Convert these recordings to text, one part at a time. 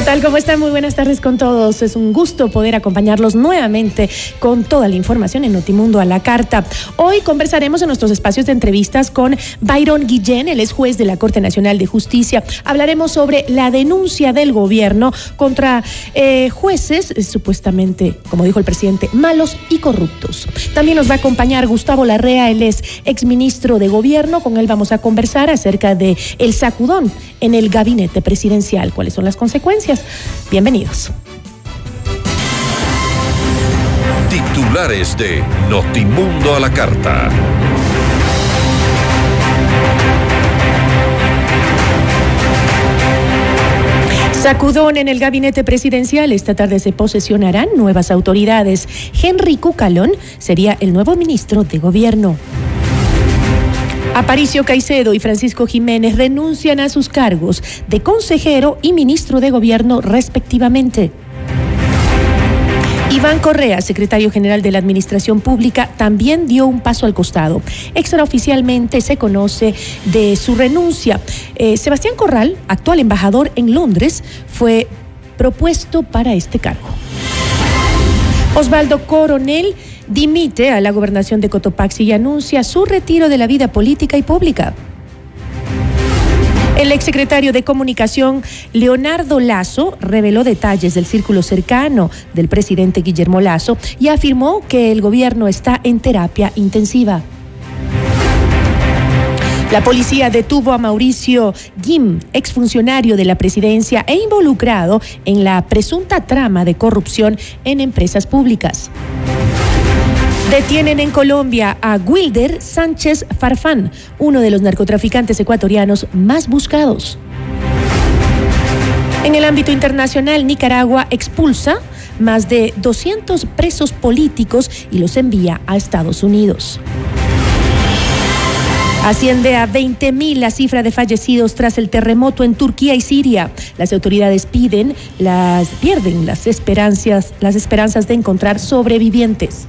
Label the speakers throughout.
Speaker 1: ¿Qué tal? ¿Cómo están? Muy buenas tardes con todos. Es un gusto poder acompañarlos nuevamente con toda la información en Notimundo a la carta. Hoy conversaremos en nuestros espacios de entrevistas con Byron Guillén, él es juez de la Corte Nacional de Justicia. Hablaremos sobre la denuncia del gobierno contra eh, jueces eh, supuestamente, como dijo el presidente, malos y corruptos. También nos va a acompañar Gustavo Larrea, él es exministro de gobierno. Con él vamos a conversar acerca de el sacudón en el gabinete presidencial. ¿Cuáles son las consecuencias? Bienvenidos.
Speaker 2: Titulares de Notimundo a la carta.
Speaker 1: Sacudón en el gabinete presidencial. Esta tarde se posesionarán nuevas autoridades. Henry Cucalón sería el nuevo ministro de gobierno. Aparicio Caicedo y Francisco Jiménez renuncian a sus cargos de consejero y ministro de gobierno respectivamente. Iván Correa, secretario general de la Administración Pública, también dio un paso al costado. Extraoficialmente se conoce de su renuncia. Eh, Sebastián Corral, actual embajador en Londres, fue propuesto para este cargo. Osvaldo Coronel dimite a la gobernación de Cotopaxi y anuncia su retiro de la vida política y pública. El exsecretario de Comunicación, Leonardo Lazo, reveló detalles del círculo cercano del presidente Guillermo Lazo y afirmó que el gobierno está en terapia intensiva. La policía detuvo a Mauricio Guim, exfuncionario de la presidencia e involucrado en la presunta trama de corrupción en empresas públicas. Detienen en Colombia a Wilder Sánchez Farfán, uno de los narcotraficantes ecuatorianos más buscados. En el ámbito internacional, Nicaragua expulsa más de 200 presos políticos y los envía a Estados Unidos. Asciende a 20.000 la cifra de fallecidos tras el terremoto en Turquía y Siria. Las autoridades piden, las pierden las esperanzas, las esperanzas de encontrar sobrevivientes.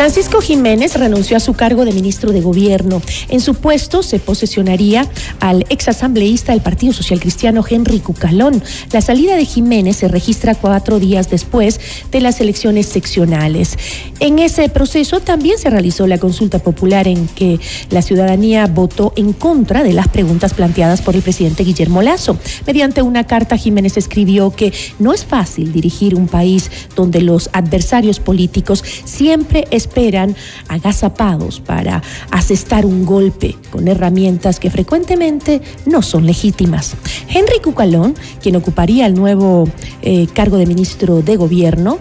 Speaker 1: Francisco Jiménez renunció a su cargo de ministro de Gobierno. En su puesto se posesionaría al exasambleísta del Partido Social Cristiano Henry Cucalón. La salida de Jiménez se registra cuatro días después de las elecciones seccionales. En ese proceso también se realizó la consulta popular en que la ciudadanía votó en contra de las preguntas planteadas por el presidente Guillermo Lazo. Mediante una carta, Jiménez escribió que no es fácil dirigir un país donde los adversarios políticos siempre agazapados para asestar un golpe con herramientas que frecuentemente no son legítimas. Henry Cucalón, quien ocuparía el nuevo eh, cargo de ministro de Gobierno,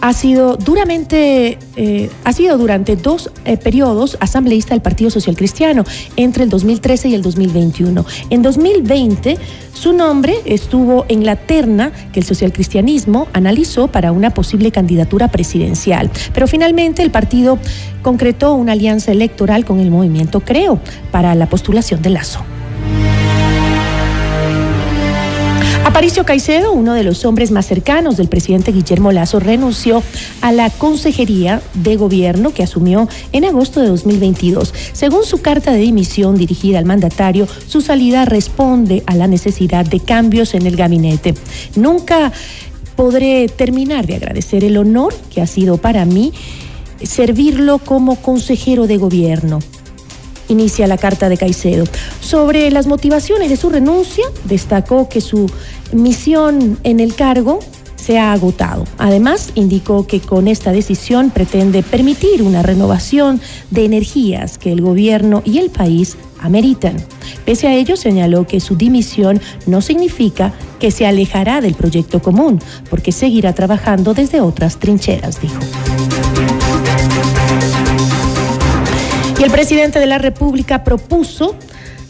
Speaker 1: ha sido duramente, eh, ha sido durante dos eh, periodos asambleísta del Partido Social Cristiano, entre el 2013 y el 2021. En 2020, su nombre estuvo en la terna que el socialcristianismo analizó para una posible candidatura presidencial. Pero finalmente el partido concretó una alianza electoral con el movimiento Creo para la postulación de Lazo. Aparicio Caicedo, uno de los hombres más cercanos del presidente Guillermo Lazo, renunció a la Consejería de Gobierno que asumió en agosto de 2022. Según su carta de dimisión dirigida al mandatario, su salida responde a la necesidad de cambios en el gabinete. Nunca podré terminar de agradecer el honor que ha sido para mí servirlo como consejero de gobierno inicia la carta de Caicedo. Sobre las motivaciones de su renuncia, destacó que su misión en el cargo se ha agotado. Además, indicó que con esta decisión pretende permitir una renovación de energías que el gobierno y el país ameritan. Pese a ello, señaló que su dimisión no significa que se alejará del proyecto común, porque seguirá trabajando desde otras trincheras, dijo. Y el presidente de la República propuso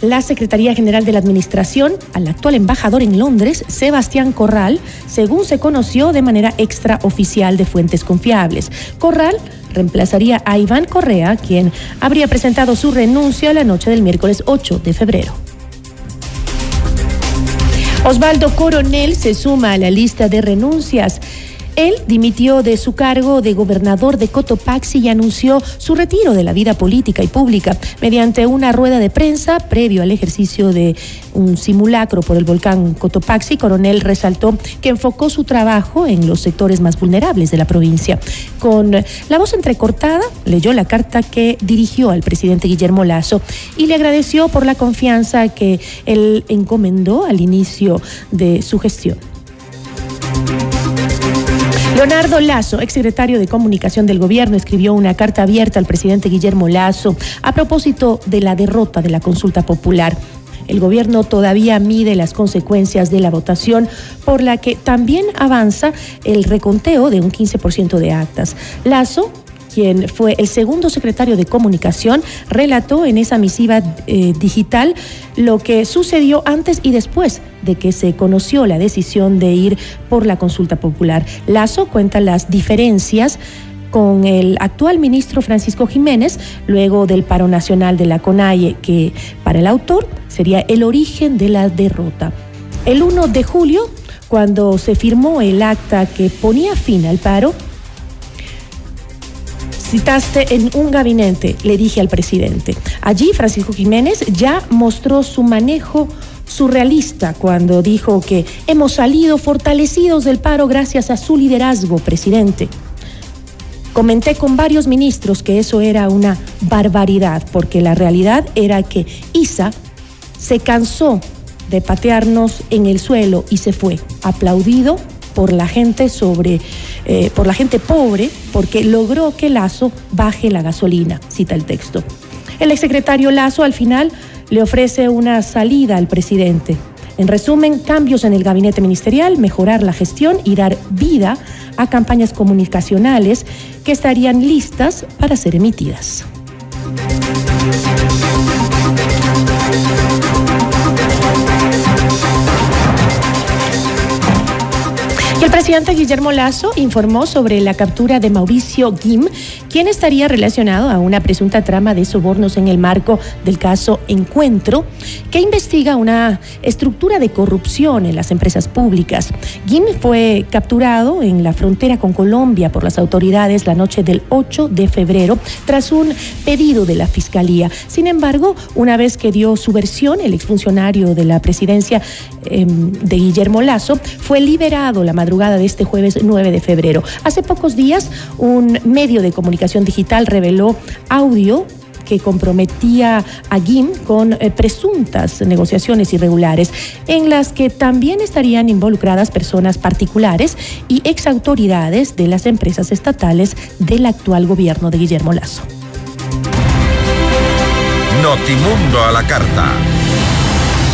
Speaker 1: la Secretaría General de la Administración al actual embajador en Londres, Sebastián Corral, según se conoció de manera extraoficial de fuentes confiables. Corral reemplazaría a Iván Correa, quien habría presentado su renuncia la noche del miércoles 8 de febrero. Osvaldo Coronel se suma a la lista de renuncias. Él dimitió de su cargo de gobernador de Cotopaxi y anunció su retiro de la vida política y pública mediante una rueda de prensa previo al ejercicio de un simulacro por el volcán Cotopaxi. Coronel resaltó que enfocó su trabajo en los sectores más vulnerables de la provincia. Con la voz entrecortada, leyó la carta que dirigió al presidente Guillermo Lazo y le agradeció por la confianza que él encomendó al inicio de su gestión. Leonardo Lazo, exsecretario de Comunicación del Gobierno, escribió una carta abierta al presidente Guillermo Lazo a propósito de la derrota de la consulta popular. El gobierno todavía mide las consecuencias de la votación, por la que también avanza el reconteo de un 15% de actas. Lazo fue el segundo secretario de Comunicación, relató en esa misiva eh, digital lo que sucedió antes y después de que se conoció la decisión de ir por la consulta popular. Lazo cuenta las diferencias con el actual ministro Francisco Jiménez, luego del paro nacional de la CONAIE, que para el autor sería el origen de la derrota. El 1 de julio, cuando se firmó el acta que ponía fin al paro, citaste en un gabinete, le dije al presidente. Allí Francisco Jiménez ya mostró su manejo surrealista cuando dijo que hemos salido fortalecidos del paro gracias a su liderazgo, presidente. Comenté con varios ministros que eso era una barbaridad, porque la realidad era que ISA se cansó de patearnos en el suelo y se fue, aplaudido por la gente sobre, eh, por la gente pobre, porque logró que Lazo baje la gasolina, cita el texto. El exsecretario Lazo al final le ofrece una salida al presidente. En resumen, cambios en el gabinete ministerial, mejorar la gestión y dar vida a campañas comunicacionales que estarían listas para ser emitidas. Presidente Guillermo Lazo informó sobre la captura de Mauricio Guim, quien estaría relacionado a una presunta trama de sobornos en el marco del caso Encuentro, que investiga una estructura de corrupción en las empresas públicas. Guim fue capturado en la frontera con Colombia por las autoridades la noche del 8 de febrero tras un pedido de la Fiscalía. Sin embargo, una vez que dio su versión, el exfuncionario de la presidencia em, de Guillermo Lazo fue liberado la madrugada de este jueves 9 de febrero. Hace pocos días, un medio de comunicación digital reveló audio que comprometía a GIM con eh, presuntas negociaciones irregulares, en las que también estarían involucradas personas particulares y exautoridades de las empresas estatales del actual gobierno de Guillermo Lazo.
Speaker 2: Notimundo a la carta.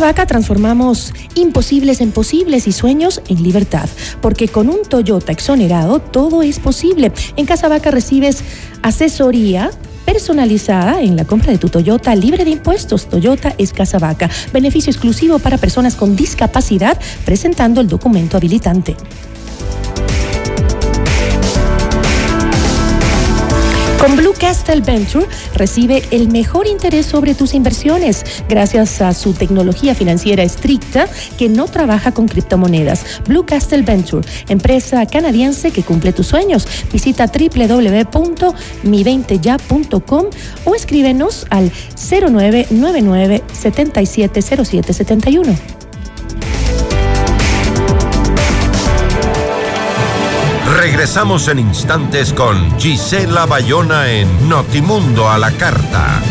Speaker 1: Vaca transformamos imposibles en posibles y sueños en libertad, porque con un Toyota exonerado todo es posible. En Casa Vaca recibes asesoría personalizada en la compra de tu Toyota libre de impuestos. Toyota es Vaca. Beneficio exclusivo para personas con discapacidad presentando el documento habilitante. Con Blue Castle Venture recibe el mejor interés sobre tus inversiones gracias a su tecnología financiera estricta que no trabaja con criptomonedas. Blue Castle Venture, empresa canadiense que cumple tus sueños. Visita www.mi20ya.com o escríbenos al 0999 770771.
Speaker 2: Regresamos en instantes con Gisela Bayona en Notimundo a la Carta.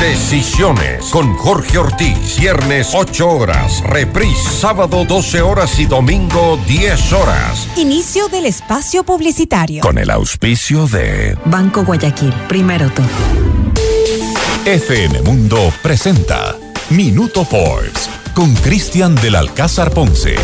Speaker 2: Decisiones con Jorge Ortiz. Viernes 8 horas. Reprise sábado 12 horas y domingo 10 horas.
Speaker 3: Inicio del espacio publicitario.
Speaker 2: Con el auspicio de
Speaker 3: Banco Guayaquil. Primero tú.
Speaker 4: FM Mundo presenta Minuto Forbes con Cristian del Alcázar Ponce.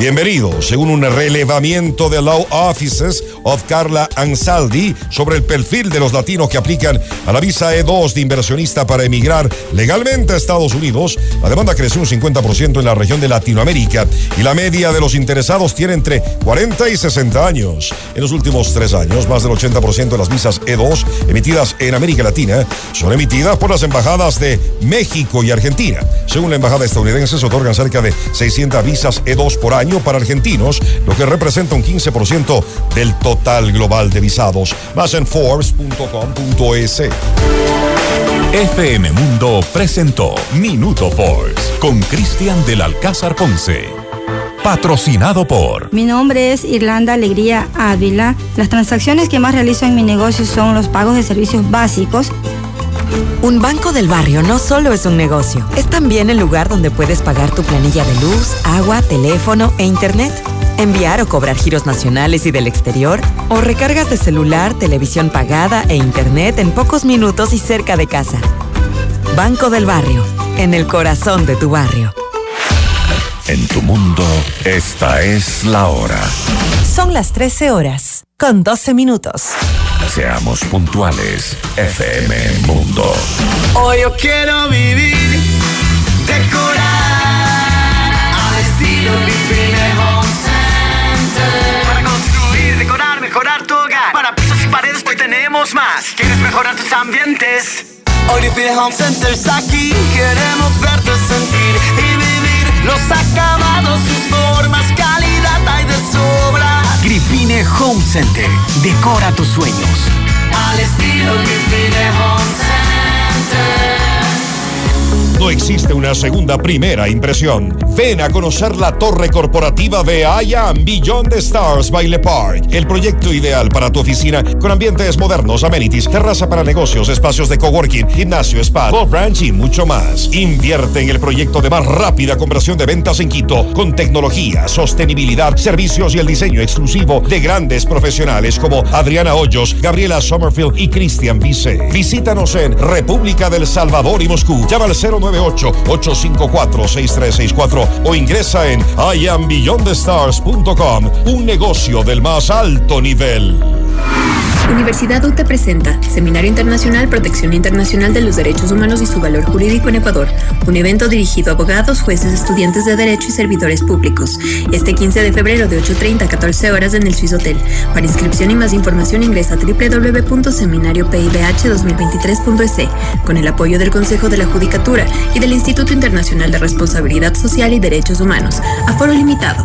Speaker 5: Bienvenido. Según un relevamiento de Law Offices of Carla Ansaldi sobre el perfil de los latinos que aplican a la visa E2 de inversionista para emigrar legalmente a Estados Unidos, la demanda creció un 50% en la región de Latinoamérica y la media de los interesados tiene entre 40 y 60 años. En los últimos tres años, más del 80% de las visas E2 emitidas en América Latina son emitidas por las embajadas de México y Argentina. Según la embajada estadounidense, se otorgan cerca de 600 visas E2 por año para argentinos, lo que representa un 15% del total global de visados. Más en Forbes.com.es.
Speaker 4: FM Mundo presentó Minuto Forbes con Cristian del Alcázar Ponce. Patrocinado por.
Speaker 6: Mi nombre es Irlanda Alegría Ávila. Las transacciones que más realizo en mi negocio son los pagos de servicios básicos
Speaker 3: un banco del barrio no solo es un negocio, es también el lugar donde puedes pagar tu planilla de luz, agua, teléfono e internet, enviar o cobrar giros nacionales y del exterior, o recargas de celular, televisión pagada e internet en pocos minutos y cerca de casa. Banco del barrio, en el corazón de tu barrio.
Speaker 4: En tu mundo, esta es la hora.
Speaker 3: Son las 13 horas, con 12 minutos.
Speaker 4: Seamos puntuales, FM Mundo.
Speaker 7: Hoy yo quiero vivir, decorar, al estilo Vivine Home Center. Para construir, decorar, mejorar tu hogar. Para pisos y paredes, hoy tenemos más. ¿Quieres mejorar tus ambientes? Hoy Vivine Home Center está aquí. Queremos verte sentir y vivir los acabados,
Speaker 8: Home Center. Decora tus sueños.
Speaker 7: Al estilo Grifine Home.
Speaker 5: No existe una segunda primera impresión. Ven a conocer la torre corporativa de I Am Beyond Stars by Le Park. El proyecto ideal para tu oficina con ambientes modernos, amenities, terraza para negocios, espacios de coworking, gimnasio, spa, golf ranch y mucho más. Invierte en el proyecto de más rápida conversión de ventas en Quito con tecnología, sostenibilidad, servicios y el diseño exclusivo de grandes profesionales como Adriana Hoyos, Gabriela Sommerfield y Cristian Vice. Visítanos en República del Salvador y Moscú. Llama al 09 854-6364 o ingresa en iambeyondthestars.com, un negocio del más alto nivel.
Speaker 9: Universidad UTE presenta Seminario Internacional Protección Internacional de los Derechos Humanos y su Valor Jurídico en Ecuador, un evento dirigido a abogados, jueces, estudiantes de Derecho y servidores públicos. Este 15 de febrero de 8.30 a 14 horas en el Swiss Hotel. Para inscripción y más información ingresa a www.seminariopibh2023.es con el apoyo del Consejo de la Judicatura y del Instituto Internacional de Responsabilidad Social y Derechos Humanos. Aforo limitado.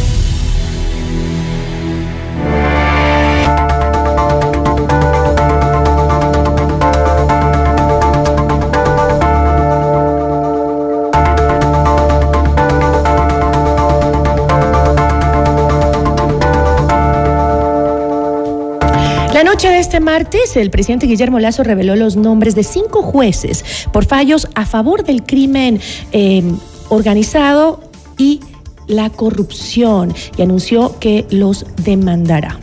Speaker 1: De este martes, el presidente Guillermo Lazo reveló los nombres de cinco jueces por fallos a favor del crimen eh, organizado y la corrupción y anunció que los demandará.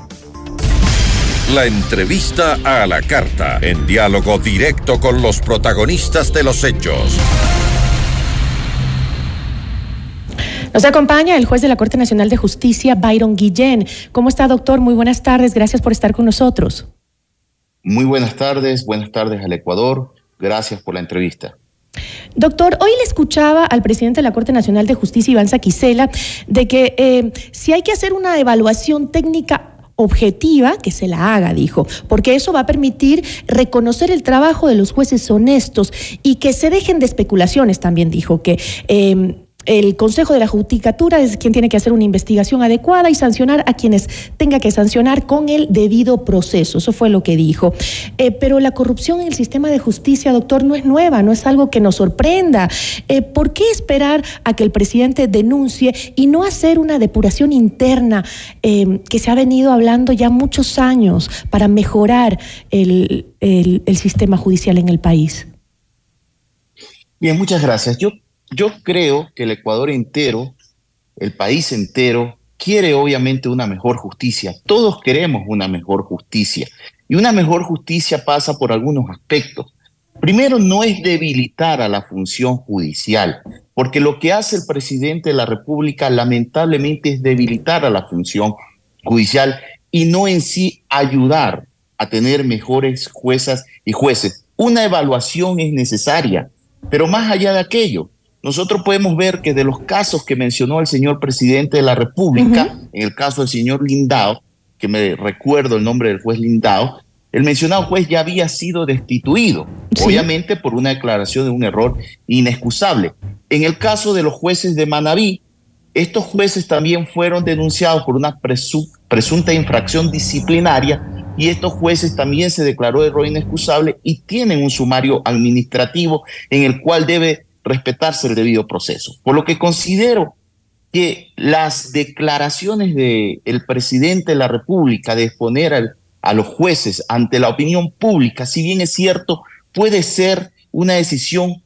Speaker 2: La entrevista a la carta, en diálogo directo con los protagonistas de los hechos.
Speaker 1: Nos acompaña el juez de la Corte Nacional de Justicia, Byron Guillén. ¿Cómo está, doctor? Muy buenas tardes. Gracias por estar con nosotros.
Speaker 10: Muy buenas tardes. Buenas tardes al Ecuador. Gracias por la entrevista.
Speaker 1: Doctor, hoy le escuchaba al presidente de la Corte Nacional de Justicia, Iván Saquicela, de que eh, si hay que hacer una evaluación técnica objetiva que se la haga, dijo, porque eso va a permitir reconocer el trabajo de los jueces honestos y que se dejen de especulaciones, también dijo, que eh, el Consejo de la Judicatura es quien tiene que hacer una investigación adecuada y sancionar a quienes tenga que sancionar con el debido proceso. Eso fue lo que dijo. Eh, pero la corrupción en el sistema de justicia, doctor, no es nueva, no es algo que nos sorprenda. Eh, ¿Por qué esperar a que el presidente denuncie y no hacer una depuración interna eh, que se ha venido hablando ya muchos años para mejorar el, el sistema judicial en el país?
Speaker 10: Bien, muchas gracias. Yo yo creo que el Ecuador entero, el país entero, quiere obviamente una mejor justicia. Todos queremos una mejor justicia. Y una mejor justicia pasa por algunos aspectos. Primero, no es debilitar a la función judicial, porque lo que hace el presidente de la República lamentablemente es debilitar a la función judicial y no en sí ayudar a tener mejores juezas y jueces. Una evaluación es necesaria, pero más allá de aquello, nosotros podemos ver que de los casos que mencionó el señor presidente de la República, en el caso del señor Lindao, que me recuerdo el nombre del juez Lindao, el mencionado juez ya había sido destituido, obviamente por una declaración de un error inexcusable. En el caso de los jueces de Manabí, estos jueces también fueron denunciados por una presunta infracción disciplinaria y estos jueces también se declaró error inexcusable y tienen un sumario administrativo en el cual debe respetarse el debido proceso. Por lo que considero que las declaraciones del el presidente de la República de exponer a los jueces ante la opinión pública, si bien es cierto, puede ser una decisión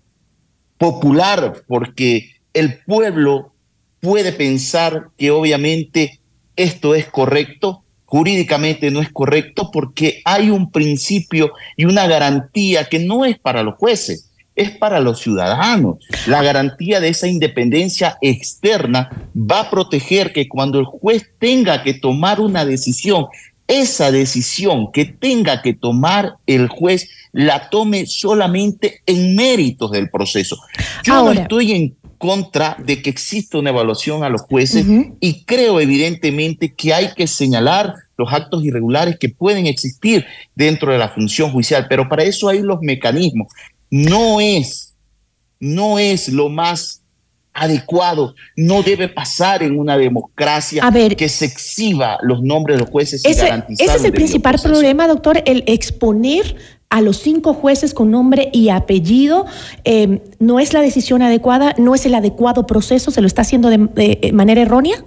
Speaker 10: popular porque el pueblo puede pensar que obviamente esto es correcto, jurídicamente no es correcto porque hay un principio y una garantía que no es para los jueces, es para los ciudadanos. La garantía de esa independencia externa va a proteger que cuando el juez tenga que tomar una decisión, esa decisión que tenga que tomar el juez la tome solamente en méritos del proceso. Yo no estoy en contra de que exista una evaluación a los jueces y creo evidentemente que hay que señalar los actos irregulares que pueden existir dentro de la función judicial, pero para eso hay los mecanismos no es, no es lo más adecuado, no debe pasar en una democracia que se exhiba los nombres de los jueces
Speaker 1: ese, y Ese es el principal problema, doctor, el exponer a los cinco jueces con nombre y apellido eh, no es la decisión adecuada, no es el adecuado proceso, se lo está haciendo de manera errónea.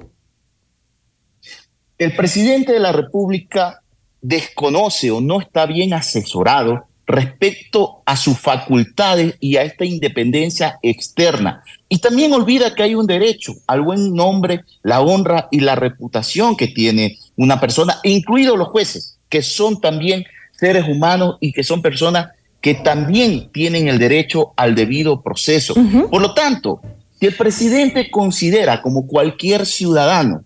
Speaker 10: El presidente de la República desconoce o no está bien asesorado respecto a sus facultades y a esta independencia externa. Y también olvida que hay un derecho al buen nombre, la honra y la reputación que tiene una persona, incluidos los jueces, que son también seres humanos y que son personas que también tienen el derecho al debido proceso. Por lo tanto, si el presidente considera, como cualquier ciudadano,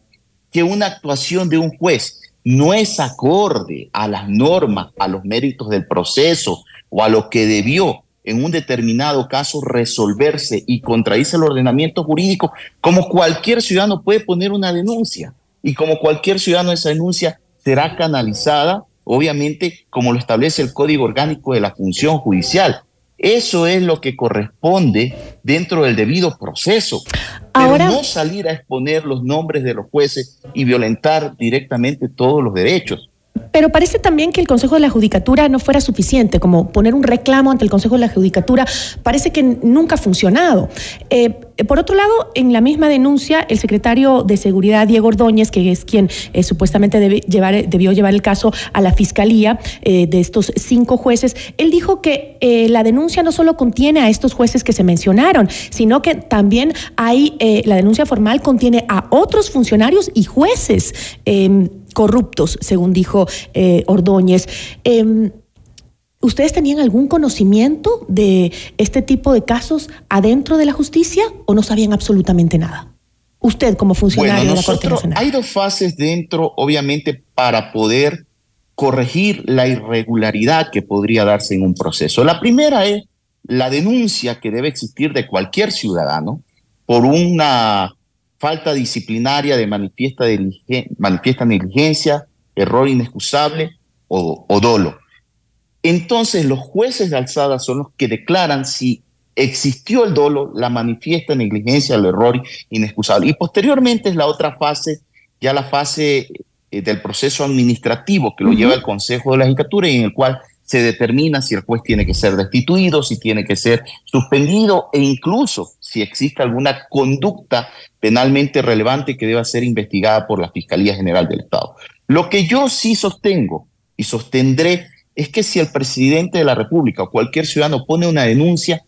Speaker 10: que una actuación de un juez no es acorde a las normas, a los méritos del proceso o a lo que debió en un determinado caso resolverse y contradice el ordenamiento jurídico, como cualquier ciudadano puede poner una denuncia y como cualquier ciudadano esa denuncia será canalizada, obviamente, como lo establece el Código Orgánico de la Función Judicial. Eso es lo que corresponde dentro del debido proceso. Pero no salir a exponer los nombres de los jueces y violentar directamente todos los derechos.
Speaker 1: Pero parece también que el Consejo de la Judicatura no fuera suficiente, como poner un reclamo ante el Consejo de la Judicatura, parece que nunca ha funcionado. Eh, por otro lado, en la misma denuncia, el secretario de Seguridad, Diego Ordóñez, que es quien eh, supuestamente debe llevar, debió llevar el caso a la Fiscalía eh, de estos cinco jueces, él dijo que la denuncia no solo contiene a estos jueces que se mencionaron, sino que también hay, la denuncia formal contiene a otros funcionarios y jueces em, corruptos, según dijo eh, Ordóñez. Em, ¿Ustedes tenían algún conocimiento de este tipo de casos adentro de la justicia o no sabían absolutamente nada? Usted como funcionario de la Corte Nacional.
Speaker 10: Hay dos fases dentro, obviamente, para poder corregir la irregularidad que podría darse en un proceso. La primera es la denuncia que debe existir de cualquier ciudadano por una falta disciplinaria de manifiesta, manifiesta negligencia, error inexcusable o, o dolo. Entonces los jueces de alzada son los que declaran si existió el dolo, la manifiesta negligencia, el error inexcusable. Y posteriormente es la otra fase, ya la fase eh, del proceso administrativo que lo lleva el Consejo de la Judicatura y en el cual se determina si el juez tiene que ser destituido, si tiene que ser suspendido e incluso si existe alguna conducta penalmente relevante que deba ser investigada por la Fiscalía General del Estado. Lo que yo sí sostengo y sostendré es que si el presidente de la República o cualquier ciudadano pone una denuncia,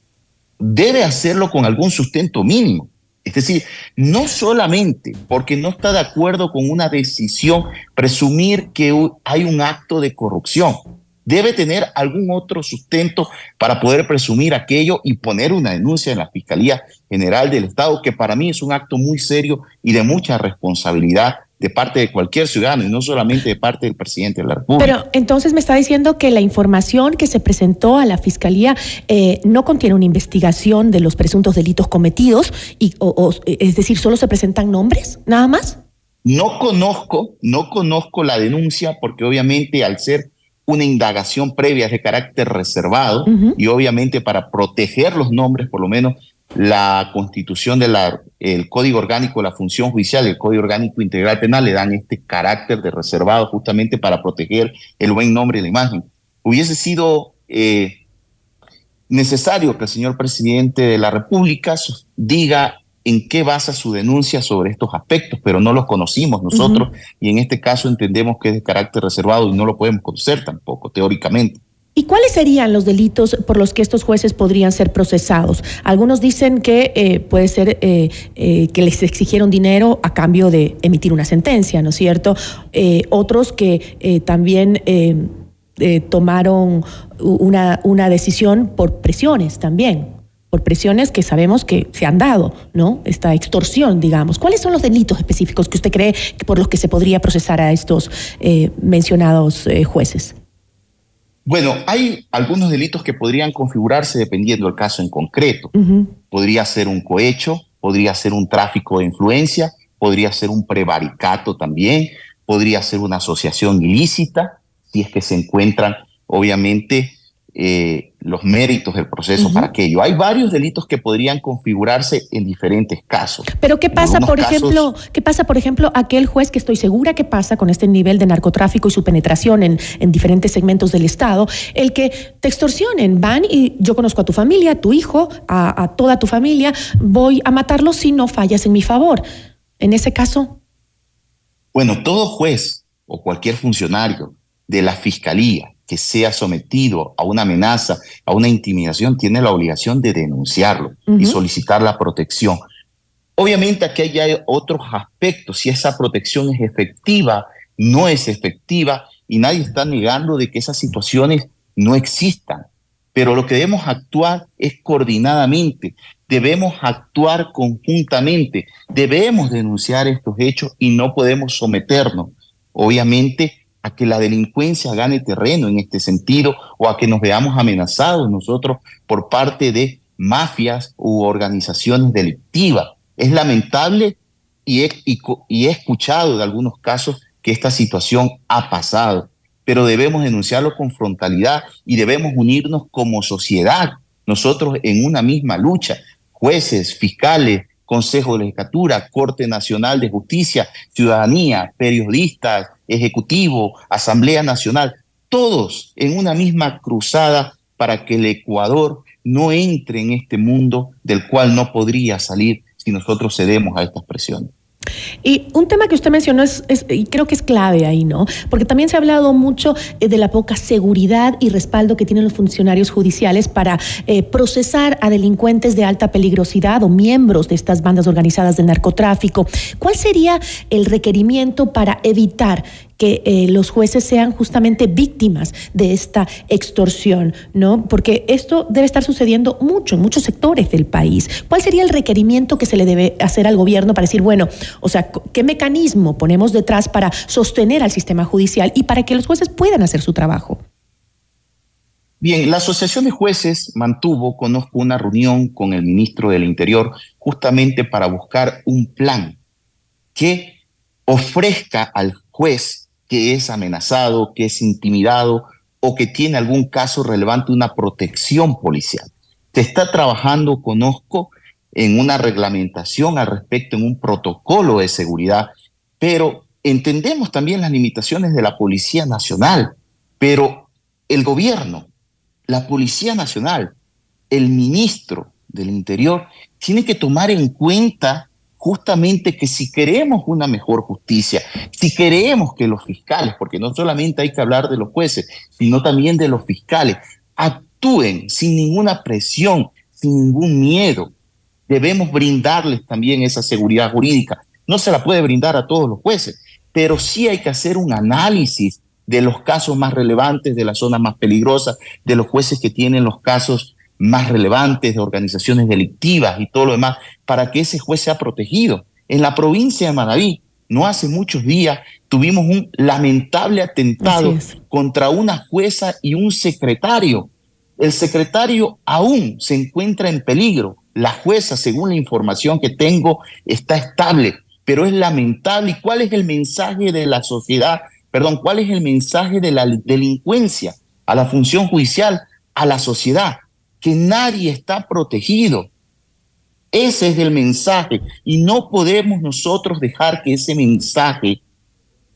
Speaker 10: debe hacerlo con algún sustento mínimo. Es decir, no solamente porque no está de acuerdo con una decisión, presumir que hay un acto de corrupción debe tener algún otro sustento para poder presumir aquello y poner una denuncia en la Fiscalía General del Estado, que para mí es un acto muy serio y de mucha responsabilidad de parte de cualquier ciudadano y no solamente de parte del presidente de la República.
Speaker 1: Pero entonces me está diciendo que la información que se presentó a la Fiscalía eh, no contiene una investigación de los presuntos delitos cometidos, y, es decir, solo se presentan nombres, nada más.
Speaker 10: No conozco, no conozco la denuncia porque obviamente al ser una indagación previa de carácter reservado y obviamente para proteger los nombres, por lo menos la constitución del el Código Orgánico, la función judicial, el Código Orgánico Integral Penal le dan este carácter de reservado justamente para proteger el buen nombre y la imagen. Hubiese sido eh, necesario que el señor presidente de la República diga en qué basa su denuncia sobre estos aspectos, pero no los conocimos nosotros y en este caso entendemos que es de carácter reservado y no lo podemos conocer tampoco, teóricamente.
Speaker 1: ¿Y cuáles serían los delitos por los que estos jueces podrían ser procesados? Algunos dicen que eh, puede ser eh, eh, que les exigieron dinero a cambio de emitir una sentencia, ¿no es cierto? otros que también tomaron una, una decisión por presiones también por presiones que sabemos que se han dado, ¿no? Esta extorsión, digamos. ¿Cuáles son los delitos específicos que usted cree que por los que se podría procesar a estos eh, mencionados eh, jueces?
Speaker 10: Bueno, hay algunos delitos que podrían configurarse dependiendo del caso en concreto. Podría ser un cohecho, podría ser un tráfico de influencia, podría ser un prevaricato también, podría ser una asociación ilícita, si es que se encuentran, obviamente, eh, los méritos del proceso para aquello. Hay varios delitos que podrían configurarse en diferentes casos.
Speaker 1: Pero ¿qué pasa, por ejemplo, qué pasa, por ejemplo, aquel juez que estoy segura que pasa con este nivel de narcotráfico y su penetración en, en diferentes segmentos del Estado, el que te extorsionen, van y yo conozco a tu familia, a tu hijo, a, a toda tu familia, voy a matarlo si no fallas en mi favor. En ese caso.
Speaker 10: Bueno, todo juez o cualquier funcionario de la fiscalía que sea sometido a una amenaza, a una intimidación, tiene la obligación de denunciarlo y solicitar la protección. Obviamente aquí hay otros aspectos, si esa protección es efectiva, no es efectiva, y nadie está negando de que esas situaciones no existan. Pero lo que debemos actuar es coordinadamente, debemos actuar conjuntamente, debemos denunciar estos hechos y no podemos someternos, obviamente, a que la delincuencia gane terreno en este sentido o a que nos veamos amenazados nosotros por parte de mafias u organizaciones delictivas. Es lamentable y he, escuchado de algunos casos que esta situación ha pasado, pero debemos denunciarlo con frontalidad y debemos unirnos como sociedad, nosotros en una misma lucha, jueces, fiscales, Consejo de Legislatura, Corte Nacional de Justicia, Ciudadanía, periodistas, Ejecutivo, Asamblea Nacional, todos en una misma cruzada para que el Ecuador no entre en este mundo del cual no podría salir si nosotros cedemos a estas presiones.
Speaker 1: Y un tema que usted mencionó es, y creo que es clave ahí, ¿no? Porque también se ha hablado mucho eh, de la poca seguridad y respaldo que tienen los funcionarios judiciales para eh, procesar a delincuentes de alta peligrosidad o miembros de estas bandas organizadas de narcotráfico. ¿Cuál sería el requerimiento para evitar que eh, los jueces sean justamente víctimas de esta extorsión, ¿no? Porque esto debe estar sucediendo mucho en muchos sectores del país. ¿Cuál sería el requerimiento que se le debe hacer al gobierno para decir, bueno, o sea, qué mecanismo ponemos detrás para sostener al sistema judicial y para que los jueces puedan hacer su trabajo?
Speaker 10: Bien, la Asociación de Jueces mantuvo, conozco una reunión con el ministro del Interior justamente para buscar un plan que ofrezca al juez que es amenazado, que es intimidado o que tiene algún caso relevante una protección policial. Se está trabajando, conozco, en una reglamentación al respecto, en un protocolo de seguridad, pero entendemos también las limitaciones de la Policía Nacional, pero el gobierno, la Policía Nacional, el ministro del Interior, tiene que tomar en cuenta justamente que si queremos una mejor justicia, si queremos que los fiscales, porque no solamente hay que hablar de los jueces, sino también de los fiscales, actúen sin ninguna presión, sin ningún miedo, debemos brindarles también esa seguridad jurídica. No se la puede brindar a todos los jueces, pero sí hay que hacer un análisis de los casos más relevantes, de las zonas más peligrosas, de los jueces que tienen los casos más relevantes de organizaciones delictivas y todo lo demás, para que ese juez sea protegido. En la provincia de Manaví, no hace muchos días, tuvimos un lamentable atentado contra una jueza y un secretario. El secretario aún se encuentra en peligro. La jueza, según la información que tengo, está estable, pero es lamentable. ¿Y cuál es el mensaje de la sociedad? Perdón, ¿cuál es el mensaje de la delincuencia a la función judicial, a la sociedad? Que nadie está protegido. Ese es el mensaje y no podemos nosotros dejar que ese mensaje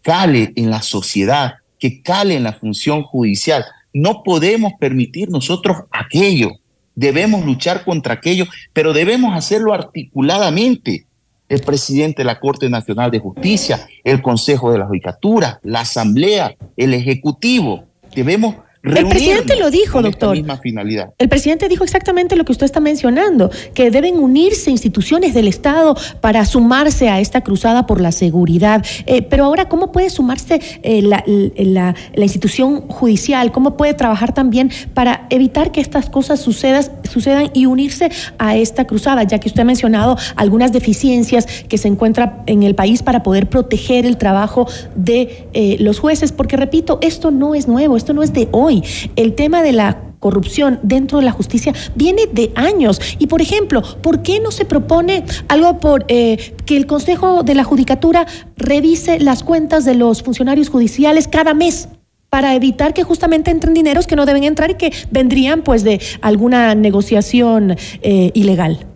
Speaker 10: cale en la sociedad, que cale en la función judicial. No podemos permitir nosotros aquello. Debemos luchar contra aquello, pero debemos hacerlo articuladamente. El presidente de la Corte Nacional de Justicia, el Consejo de la Judicatura, la Asamblea, el Ejecutivo. Debemos
Speaker 1: el presidente lo dijo, doctor.
Speaker 10: finalidad.
Speaker 1: El presidente dijo exactamente lo que usted está mencionando, que deben unirse instituciones del Estado para sumarse a esta cruzada por la seguridad. Eh, pero ahora, ¿cómo puede sumarse eh, la, institución judicial? ¿Cómo puede trabajar también para evitar que estas cosas sucedas, sucedan y unirse a esta cruzada? Ya que usted ha mencionado algunas deficiencias que se encuentran en el país para poder proteger el trabajo de eh, los jueces, porque repito, esto no es nuevo, esto no es de hoy. El tema de la corrupción dentro de la justicia viene de años. Y, por ejemplo, ¿por qué no se propone algo por eh, que el Consejo de la Judicatura revise las cuentas de los funcionarios judiciales cada mes? para evitar que justamente entren dineros que no deben entrar y que vendrían pues de alguna negociación eh, ilegal.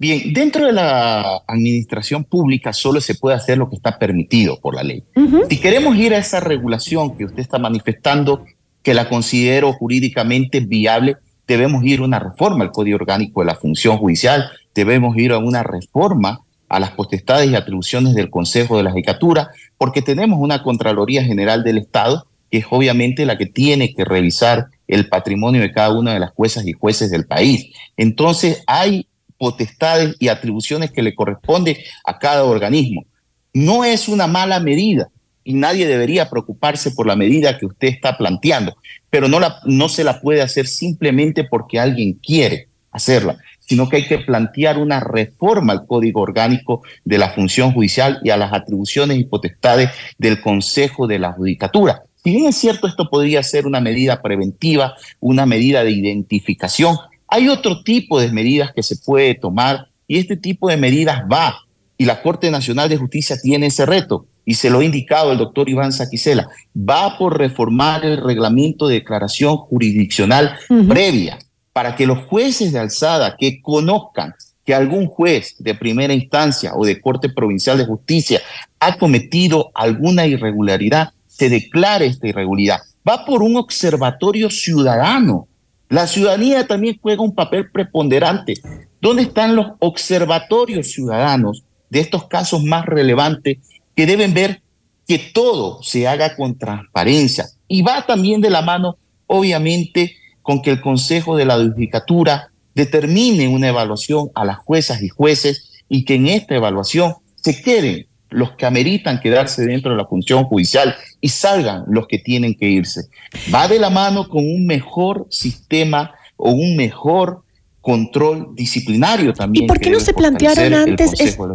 Speaker 10: Bien, dentro de la administración pública solo se puede hacer lo que está permitido por la ley. Si queremos ir a esa regulación que usted está manifestando, que la considero jurídicamente viable, debemos ir a una reforma al Código Orgánico de la Función Judicial, debemos ir a una reforma a las potestades y atribuciones del Consejo de la Judicatura, porque tenemos una Contraloría General del Estado, que es obviamente la que tiene que revisar el patrimonio de cada una de las juezas y jueces del país. Entonces, hay potestades y atribuciones que le corresponde a cada organismo. No es una mala medida y nadie debería preocuparse por la medida que usted está planteando, pero no, la, no se la puede hacer simplemente porque alguien quiere hacerla, sino que hay que plantear una reforma al Código Orgánico de la Función Judicial y a las atribuciones y potestades del Consejo de la Judicatura. Si bien es cierto, esto podría ser una medida preventiva, una medida de identificación, hay otro tipo de medidas que se puede tomar y este tipo de medidas va y la Corte Nacional de Justicia tiene ese reto y se lo ha indicado el doctor Iván Saquicela, va por reformar el reglamento de declaración jurisdiccional previa para que los jueces de alzada que conozcan que algún juez de primera instancia o de Corte Provincial de Justicia ha cometido alguna irregularidad, se declare esta irregularidad. Va por un observatorio ciudadano. La ciudadanía también juega un papel preponderante. ¿Dónde están los observatorios ciudadanos de estos casos más relevantes que deben ver que todo se haga con transparencia? Y va también de la mano, obviamente, con que el Consejo de la Judicatura determine una evaluación a las juezas y jueces y que en esta evaluación se queden los que ameritan quedarse dentro de la función judicial y salgan los que tienen que irse. Va de la mano con un mejor sistema o un mejor control disciplinario también.
Speaker 1: ¿Y por qué no se plantearon antes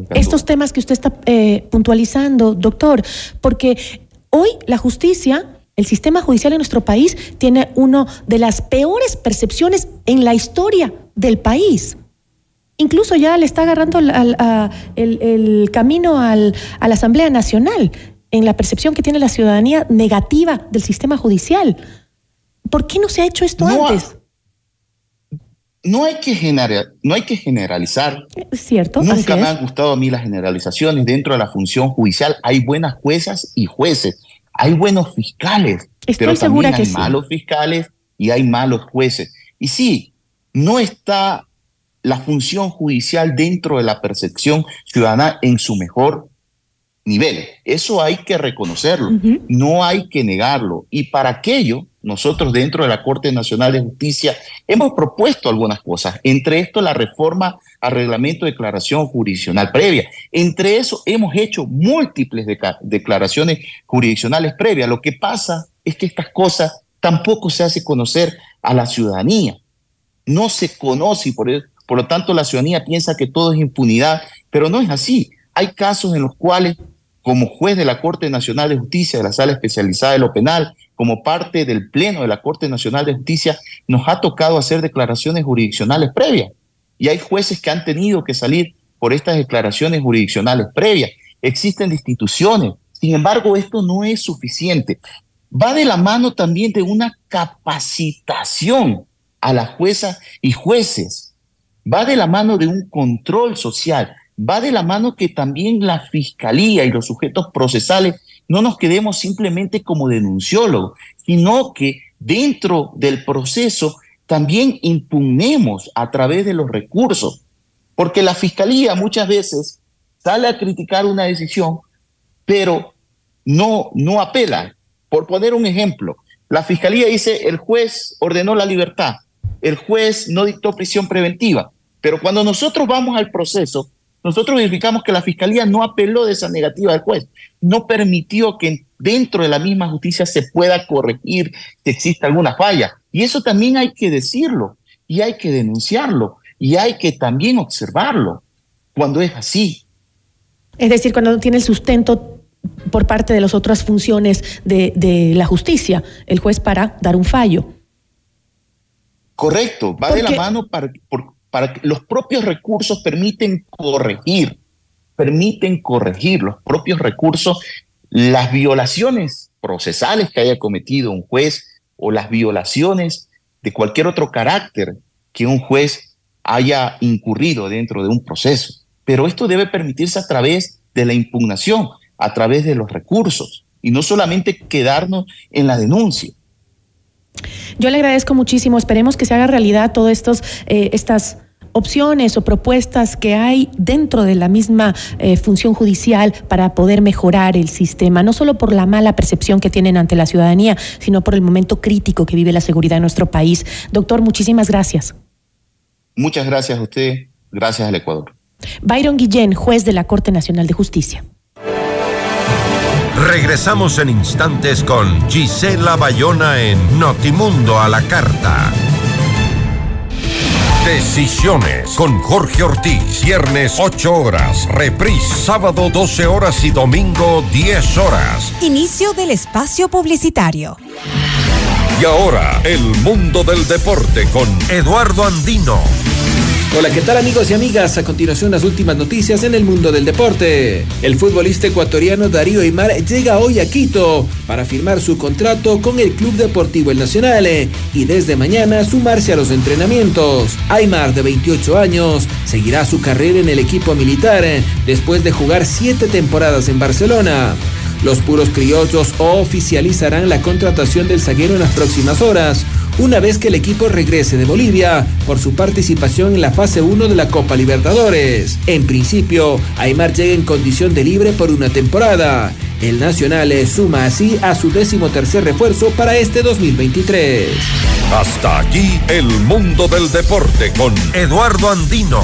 Speaker 1: estos temas que usted está eh, puntualizando, doctor? Porque hoy la justicia el sistema judicial en nuestro país tiene una de las peores percepciones en la historia del país. Incluso ya le está agarrando el, camino a la Asamblea Nacional en la percepción que tiene la ciudadanía negativa del sistema judicial. ¿Por qué no se ha hecho esto antes?
Speaker 10: no hay que, no hay que generalizar.
Speaker 1: Es cierto.
Speaker 10: Nunca me han gustado a mí las generalizaciones. Dentro de la función judicial hay buenas juezas y jueces hay buenos fiscales, pero también hay malos fiscales y hay malos jueces. Y sí, no está la función judicial dentro de la percepción ciudadana en su mejor nivel. Eso hay que reconocerlo, no hay que negarlo. Y para aquello, nosotros dentro de la Corte Nacional de Justicia hemos propuesto algunas cosas, entre esto la reforma al reglamento de declaración jurisdiccional previa. Entre eso hemos hecho múltiples declaraciones jurisdiccionales previas. Lo que pasa es que estas cosas tampoco se hace conocer a la ciudadanía. No se conoce y por, por lo tanto la ciudadanía piensa que todo es impunidad, pero no es así. Hay casos en los cuales como juez de la Corte Nacional de Justicia de la Sala Especializada de lo Penal, como parte del Pleno de la Corte Nacional de Justicia, nos ha tocado hacer declaraciones jurisdiccionales previas. Y hay jueces que han tenido que salir por estas declaraciones jurisdiccionales previas. Existen instituciones. Sin embargo, esto no es suficiente. Va de la mano también de una capacitación a las juezas y jueces. Va de la mano de un control social va de la mano que también la fiscalía y los sujetos procesales no nos quedemos simplemente como denunciólogos, sino que dentro del proceso también impugnemos a través de los recursos, porque la fiscalía muchas veces sale a criticar una decisión, pero no, no apela. Por poner un ejemplo, la fiscalía dice el juez ordenó la libertad, el juez no dictó prisión preventiva, pero cuando nosotros vamos al proceso, nosotros verificamos que la fiscalía no apeló de esa negativa del juez, no permitió que dentro de la misma justicia se pueda corregir si existe alguna falla. Y eso también hay que decirlo, y hay que denunciarlo, y hay que también observarlo cuando es así.
Speaker 1: Es decir, cuando no tiene el sustento por parte de las otras funciones de, la justicia, el juez para dar un fallo.
Speaker 10: Correcto, va de la mano para, por, para que los propios recursos permiten corregir, permiten corregir los propios recursos las violaciones procesales que haya cometido un juez o las violaciones de cualquier otro carácter que un juez haya incurrido dentro de un proceso. Pero esto debe permitirse a través de la impugnación, a través de los recursos, y no solamente quedarnos en la denuncia.
Speaker 1: Yo le agradezco muchísimo. Esperemos que se haga realidad todas estos, eh, estas opciones o propuestas que hay dentro de la misma eh, función judicial para poder mejorar el sistema, no solo por la mala percepción que tienen ante la ciudadanía, sino por el momento crítico que vive la seguridad en nuestro país. Doctor, muchísimas gracias.
Speaker 10: Muchas gracias a usted, gracias al Ecuador.
Speaker 1: Byron Guillén, juez de la Corte Nacional de Justicia.
Speaker 2: Regresamos en instantes con Gisela Bayona en Notimundo a la Carta. Decisiones con Jorge Ortiz. Viernes 8 horas. Reprise sábado 12 horas y domingo 10 horas.
Speaker 11: Inicio del espacio publicitario.
Speaker 2: Y ahora, el mundo del deporte con Eduardo Andino.
Speaker 12: Hola, ¿qué tal amigos y amigas? A continuación las últimas noticias en el mundo del deporte. El futbolista ecuatoriano Darío Aymar llega hoy a Quito para firmar su contrato con el Club Deportivo El Nacional eh, y desde mañana sumarse a los entrenamientos. Aymar, de 28 años, seguirá su carrera en el equipo militar eh, después de jugar siete temporadas en Barcelona. Los puros criollos oficializarán la contratación del zaguero en las próximas horas una vez que el equipo regrese de Bolivia por su participación en la fase 1 de la Copa Libertadores. En principio, Aymar llega en condición de libre por una temporada. El Nacional suma así a su décimo tercer refuerzo para este 2023.
Speaker 2: Hasta aquí el mundo del deporte con Eduardo Andino.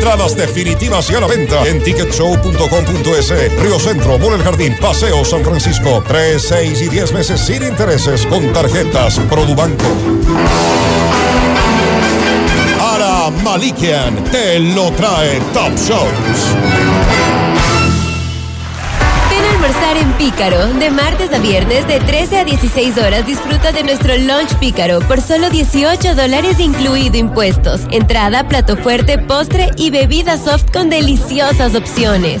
Speaker 5: Entradas definitivas y a la venta en ticketshow.com.es. Río Centro, Mall El Jardín, Paseo San Francisco. 3, 6 y 10 meses sin intereses con tarjetas Produbanco. Ara Malikian te lo trae Top Shows.
Speaker 13: Almorzar en Pícaro. De martes a viernes, de 13 a 16 horas, disfruta de nuestro lunch Pícaro por solo 18 dólares incluido impuestos. Entrada, plato fuerte, postre y bebida soft con deliciosas opciones.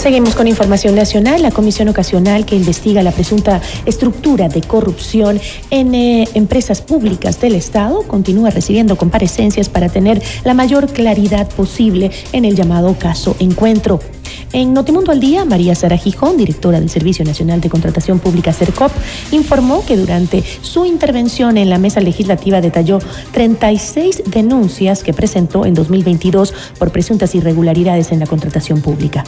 Speaker 1: Seguimos con información nacional. La comisión ocasional que investiga la presunta estructura de corrupción en eh, empresas públicas del Estado continúa recibiendo comparecencias para tener la mayor claridad posible en el llamado caso Encuentro. En Notimundo al Día, María Sara Gijón, directora del Servicio Nacional de Contratación Pública CERCOP, informó que durante su intervención en la mesa legislativa detalló 36 denuncias que presentó en 2022 por presuntas irregularidades en la contratación pública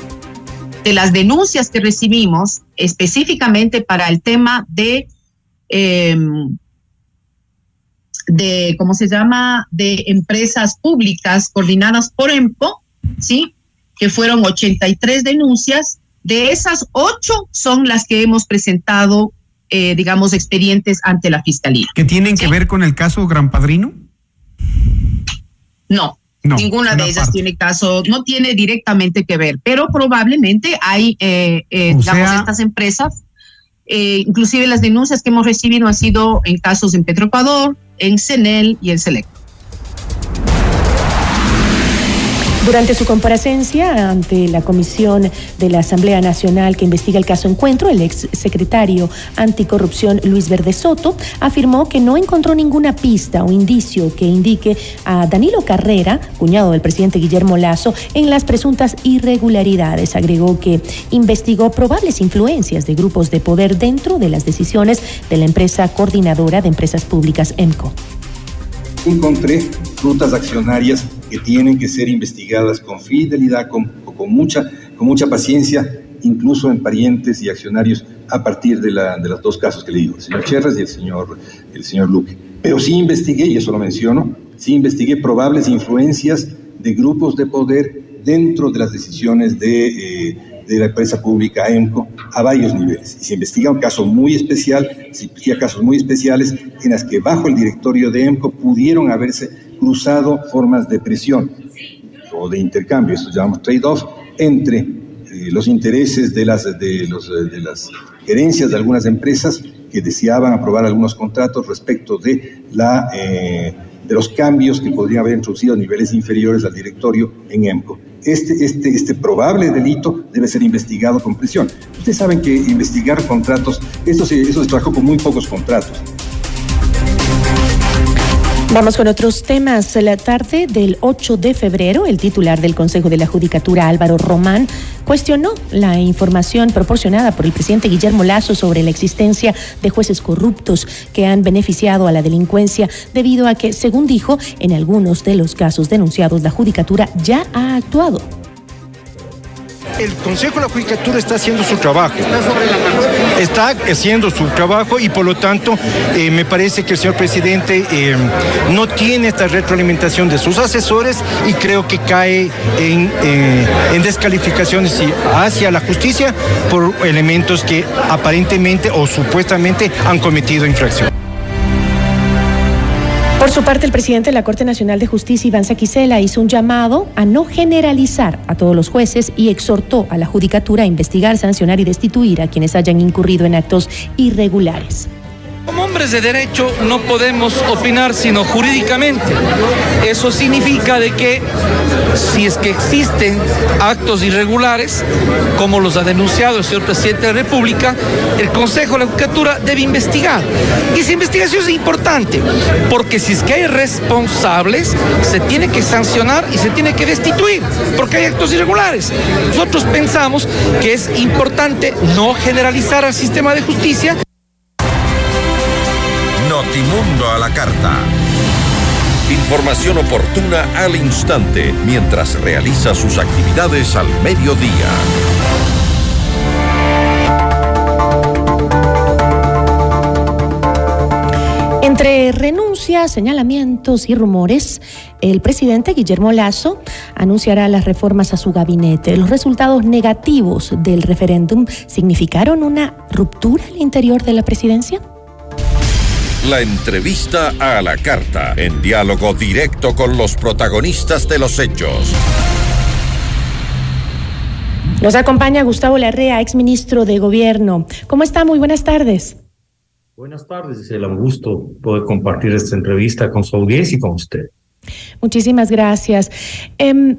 Speaker 14: de las denuncias que recibimos específicamente para el tema de, eh, de, ¿cómo se llama?, de empresas públicas coordinadas por EMPO, ¿sí? Que fueron 83 denuncias. De esas, ocho son las que hemos presentado, eh, digamos, expedientes ante la Fiscalía.
Speaker 15: ¿Que tienen que ver con el caso Gran Padrino?
Speaker 14: No, Ninguna de ellas tiene caso, no tiene directamente que ver, pero probablemente hay, eh, eh, digamos, estas empresas, eh, inclusive las denuncias que hemos recibido han sido en casos en Petroecuador, en CENEL y en Selecto.
Speaker 1: Durante su comparecencia ante la comisión de la Asamblea Nacional que investiga el caso Encuentro, el ex secretario anticorrupción Luis Verde Soto afirmó que no encontró ninguna pista o indicio que indique a Danilo Carrera, cuñado del presidente Guillermo Lazo, en las presuntas irregularidades. Agregó que investigó probables influencias de grupos de poder dentro de las decisiones de la empresa coordinadora de empresas públicas EMCO.
Speaker 16: Encontré rutas accionarias que tienen que ser investigadas con fidelidad, con, con, mucha, con mucha paciencia incluso en parientes y accionarios a partir de, la, de los dos casos que le digo, el señor Cherres y el señor, el señor Luque. Pero sí investigué, y eso lo menciono, sí investigué probables influencias de grupos de poder dentro de las decisiones de, eh, de la empresa pública EMCO a varios niveles. Y se investiga un caso muy especial, se investiga casos muy especiales en las que bajo el directorio de EMCO pudieron haberse cruzado formas de presión o de intercambio, esto llamamos trade-off, entre eh, los intereses de las, de, los, de las gerencias de algunas empresas que deseaban aprobar algunos contratos respecto de la... Eh, de los cambios que podrían haber introducido a niveles inferiores al directorio en EMCO. Este, este, este probable delito debe ser investigado con presión. Ustedes saben que investigar contratos, esto se, eso se trabajó con muy pocos contratos.
Speaker 1: Vamos con otros temas. La tarde del 8 de febrero, el titular del Consejo de la Judicatura, Álvaro Román, cuestionó la información proporcionada por el presidente Guillermo Lazo sobre la existencia de jueces corruptos que han beneficiado a la delincuencia debido a que, según dijo, en algunos de los casos denunciados, la Judicatura ya ha actuado
Speaker 17: el Consejo de la Judicatura está haciendo su trabajo. Está haciendo su trabajo y por lo tanto eh, me parece que el señor presidente eh, no tiene esta retroalimentación de sus asesores y creo que cae en, eh, en descalificaciones hacia la justicia por elementos que aparentemente o supuestamente han cometido infracción.
Speaker 1: Por su parte, el presidente de la Corte Nacional de Justicia, Iván Saquicela, hizo un llamado a no generalizar a todos los jueces y exhortó a la Judicatura a investigar, sancionar y destituir a quienes hayan incurrido en actos irregulares.
Speaker 18: Como hombres de derecho no podemos opinar sino jurídicamente. Eso significa de que si es que existen actos irregulares, como los ha denunciado el señor presidente de la República, el Consejo de la Judicatura debe investigar. Y esa investigación es importante, porque si es que hay responsables, se tiene que sancionar y se tiene que destituir, porque hay actos irregulares. Nosotros pensamos que es importante no generalizar al sistema de justicia.
Speaker 2: Notimundo a la carta. Información oportuna al instante mientras realiza sus actividades al mediodía.
Speaker 1: Entre renuncias, señalamientos y rumores, el presidente Guillermo Lazo anunciará las reformas a su gabinete. Los resultados negativos del referéndum significaron una ruptura al interior de la presidencia.
Speaker 2: La entrevista a la carta, en diálogo directo con los protagonistas de los hechos.
Speaker 1: Nos acompaña Gustavo Larrea, exministro de Gobierno. ¿Cómo está? Muy buenas tardes.
Speaker 19: Buenas tardes, es un gusto poder compartir esta entrevista con su audiencia y con usted.
Speaker 1: Muchísimas gracias. Eh,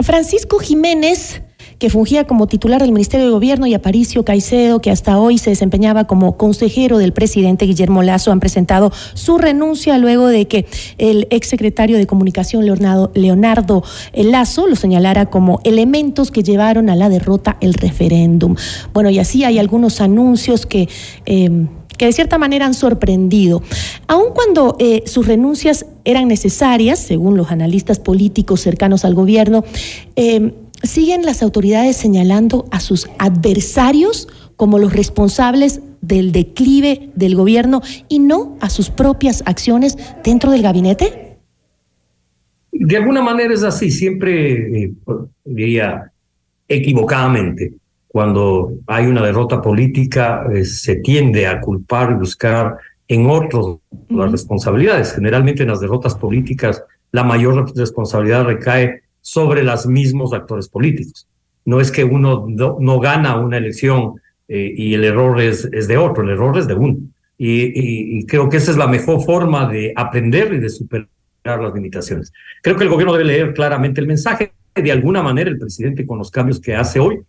Speaker 1: Francisco Jiménez que fungía como titular del Ministerio de Gobierno, y Aparicio Caicedo, que hasta hoy se desempeñaba como consejero del presidente Guillermo Lazo, han presentado su renuncia luego de que el exsecretario de Comunicación, Leonardo, Leonardo Lazo, lo señalara como elementos que llevaron a la derrota el referéndum. Bueno, y así hay algunos anuncios que... Eh, que de cierta manera han sorprendido. Aun cuando eh, sus renuncias eran necesarias, según los analistas políticos cercanos al gobierno, eh, siguen las autoridades señalando a sus adversarios como los responsables del declive del gobierno y no a sus propias acciones dentro del gabinete?
Speaker 19: De alguna manera es así, siempre eh, diría equivocadamente. Cuando hay una derrota política, eh, se tiende a culpar y buscar en otros las responsabilidades. Generalmente en las derrotas políticas, la mayor responsabilidad recae sobre los mismos actores políticos. No es que uno no, gana una elección eh, y el error es, de otro, el error es de uno. Y, creo que esa es la mejor forma de aprender y de superar las limitaciones. Creo que el gobierno debe leer claramente el mensaje. De alguna manera, el presidente, con los cambios que hace hoy,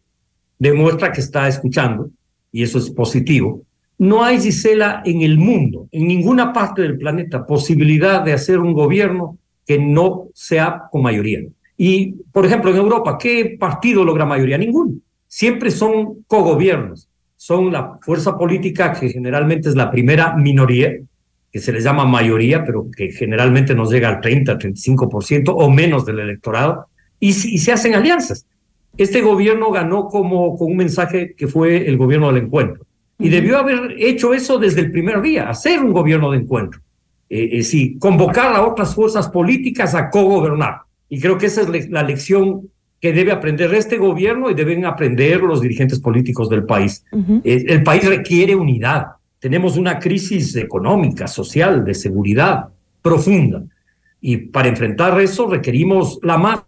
Speaker 19: demuestra que está escuchando, y eso es positivo. No hay, Gisela, en el mundo, en ninguna parte del planeta, posibilidad de hacer un gobierno que no sea con mayoría. Y, por ejemplo, en Europa, ¿qué partido logra mayoría? Ninguno. Siempre son cogobiernos. Son la fuerza política que generalmente es la primera minoría, que se les llama mayoría, pero que generalmente nos llega al 30, 35% o menos del electorado, y, y se hacen alianzas. Este gobierno ganó como con un mensaje que fue el gobierno del encuentro. Y debió haber hecho eso desde el primer día, hacer un gobierno de encuentro. Eh, eh, sí, convocar a otras fuerzas políticas a co-gobernar. Y creo que esa es la lección que debe aprender este gobierno y deben aprender los dirigentes políticos del país. Eh, el país requiere unidad. Tenemos una crisis económica, social, de seguridad profunda. Y para enfrentar eso requerimos la más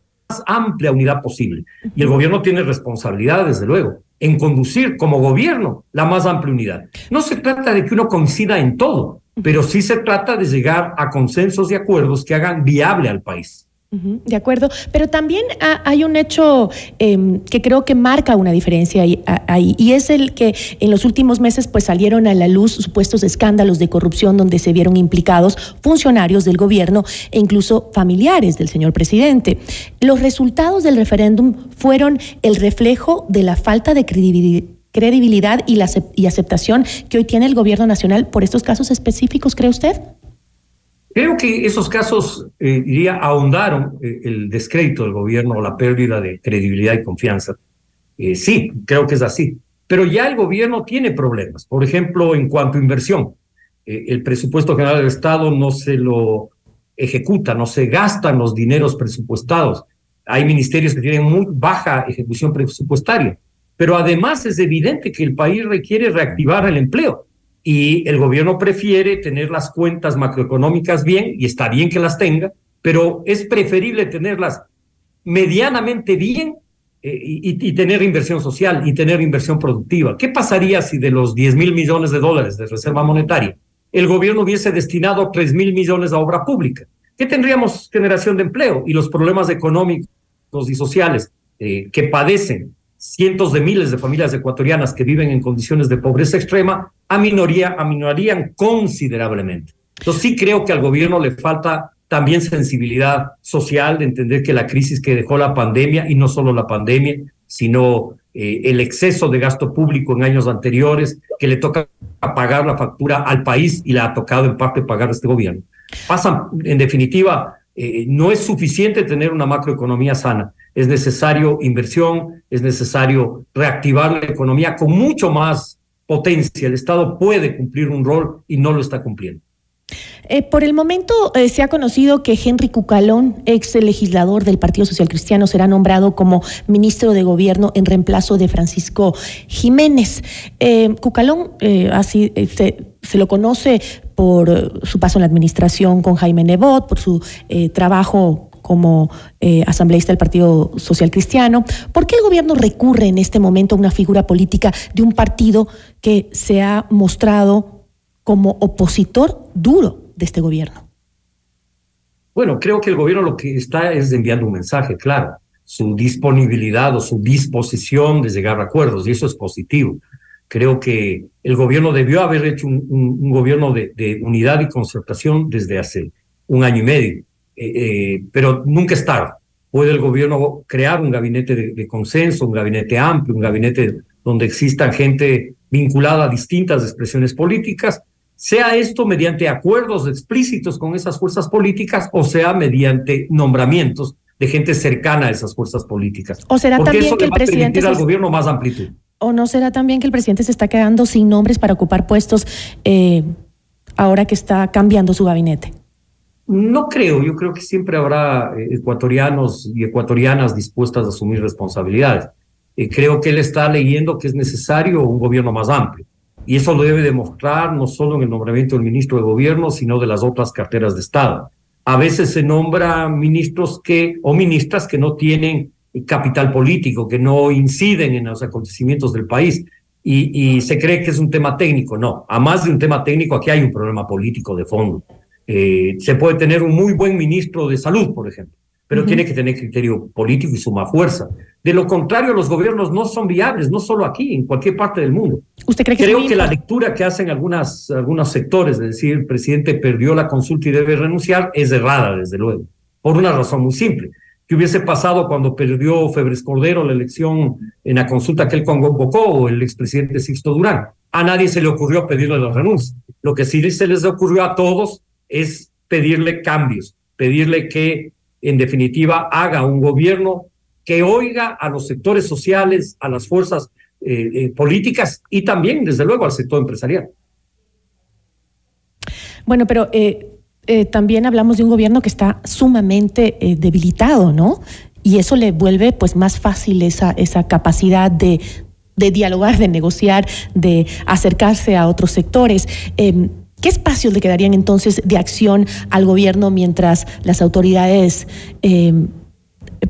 Speaker 19: amplia unidad posible. Y el gobierno tiene responsabilidad, desde luego, en conducir como gobierno la más amplia unidad. No se trata de que uno coincida en todo, pero sí se trata de llegar a consensos y acuerdos que hagan viable al país.
Speaker 1: De acuerdo, pero también hay un hecho em, que creo que marca una diferencia ahí, y es el que en los últimos meses pues salieron a la luz supuestos escándalos de corrupción donde se vieron implicados funcionarios del gobierno e incluso familiares del señor presidente. Los resultados del referéndum fueron el reflejo de la falta de credibilidad y, la, y aceptación que hoy tiene el gobierno nacional por estos casos específicos, ¿cree usted?
Speaker 19: Creo que esos casos, eh, diría, ahondaron eh, el descrédito del gobierno, la pérdida de credibilidad y confianza. Eh, sí, creo que es así. Pero ya el gobierno tiene problemas. Por ejemplo, en cuanto a inversión, el presupuesto general del Estado no se lo ejecuta, no se gastan los dineros presupuestados. Hay ministerios que tienen muy baja ejecución presupuestaria. Pero además es evidente que el país requiere reactivar el empleo y el gobierno prefiere tener las cuentas macroeconómicas bien, y está bien que las tenga, pero es preferible tenerlas medianamente bien eh, y, tener inversión social y tener inversión productiva. ¿Qué pasaría si de los 10 mil millones de dólares de reserva monetaria el gobierno hubiese destinado 3 mil millones a obra pública? ¿Qué tendríamos generación de empleo y los problemas económicos y sociales eh, que padecen cientos de miles de familias ecuatorianas que viven en condiciones de pobreza extrema aminoría, aminorarían considerablemente. Entonces sí creo que al gobierno le falta también sensibilidad social de entender que la crisis que dejó la pandemia, y no solo la pandemia, sino eh, el exceso de gasto público en años anteriores, que le toca pagar la factura al país y le ha tocado en parte pagar este gobierno. Pasan, en definitiva, eh, no es suficiente tener una macroeconomía sana es necesario inversión, es necesario reactivar la economía con mucho más potencia. El Estado puede cumplir un rol y no lo está cumpliendo.
Speaker 1: Eh, por el momento eh, se ha conocido que Henry Cucalón, ex legislador del Partido Social Cristiano, será nombrado como ministro de Gobierno en reemplazo de Francisco Jiménez. Eh, Cucalón así se, se, lo conoce por su paso en la administración con Jaime Nebot, por su trabajo como eh, asambleísta del Partido Social Cristiano. ¿Por qué el gobierno recurre en este momento a una figura política de un partido que se ha mostrado como opositor duro de este gobierno?
Speaker 19: Bueno, creo que el gobierno lo que está es enviando un mensaje claro, su disponibilidad o su disposición de llegar a acuerdos, y eso es positivo. Creo que el gobierno debió haber hecho un, gobierno de, de unidad y concertación desde hace un año y medio eh, eh, pero nunca es tarde. Puede el gobierno crear un gabinete de, consenso, un gabinete amplio, un gabinete donde exista gente vinculada a distintas expresiones políticas, sea esto mediante acuerdos explícitos con esas fuerzas políticas o sea mediante nombramientos de gente cercana a esas fuerzas políticas.
Speaker 1: ¿O será
Speaker 19: Porque
Speaker 1: también
Speaker 19: eso
Speaker 1: que el
Speaker 19: va a
Speaker 1: presidente
Speaker 19: permitir al gobierno más amplitud.
Speaker 1: ¿O no será también que el presidente se está quedando sin nombres para ocupar puestos eh, ahora que está cambiando su gabinete?
Speaker 19: No creo, yo creo que siempre habrá eh, ecuatorianos y ecuatorianas dispuestas a asumir responsabilidades. Eh, creo que él está leyendo que es necesario un gobierno más amplio. Y eso lo debe demostrar no solo en el nombramiento del ministro de gobierno, sino de las otras carteras de Estado. A veces se nombra ministros que, o ministras que no tienen capital político, que no inciden en los acontecimientos del país. Y, y se cree que es un tema técnico. No, a más de un tema técnico, aquí hay un problema político de fondo. Eh, se puede tener un muy buen ministro de salud, por ejemplo, pero tiene que tener criterio político y suma fuerza. De lo contrario, los gobiernos no son viables, no solo aquí, en cualquier parte del mundo.
Speaker 1: ¿Usted cree que
Speaker 19: Creo que la lectura que hacen algunas, algunos sectores, de decir, el presidente perdió la consulta y debe renunciar, es errada, desde luego, por una razón muy simple. ¿Qué hubiese pasado cuando perdió Febres Cordero la elección en la consulta que él convocó o el expresidente Sixto Durán? A nadie se le ocurrió pedirle la renuncia. Lo que sí se les ocurrió a todos es pedirle cambios, pedirle que en definitiva haga un gobierno que oiga a los sectores sociales, a las fuerzas eh, eh, políticas y también, desde luego, al sector empresarial.
Speaker 1: Bueno, pero eh, también hablamos de un gobierno que está sumamente debilitado, ¿no? Y eso le vuelve pues más fácil esa, esa capacidad de, de dialogar, de negociar, de acercarse a otros sectores. Em, ¿Qué espacios le quedarían entonces de acción al gobierno mientras las autoridades em,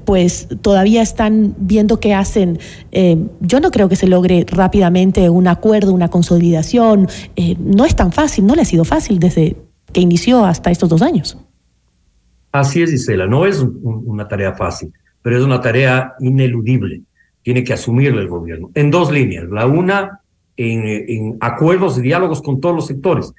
Speaker 1: pues todavía están viendo qué hacen. Eh, yo no creo que se logre rápidamente un acuerdo, una consolidación. Eh, no es tan fácil, no le ha sido fácil desde que inició hasta estos dos años.
Speaker 19: Así es, Isela, no es una tarea fácil, pero es una tarea ineludible. Tiene que asumirla el gobierno en dos líneas. La una, en, acuerdos y diálogos con todos los sectores.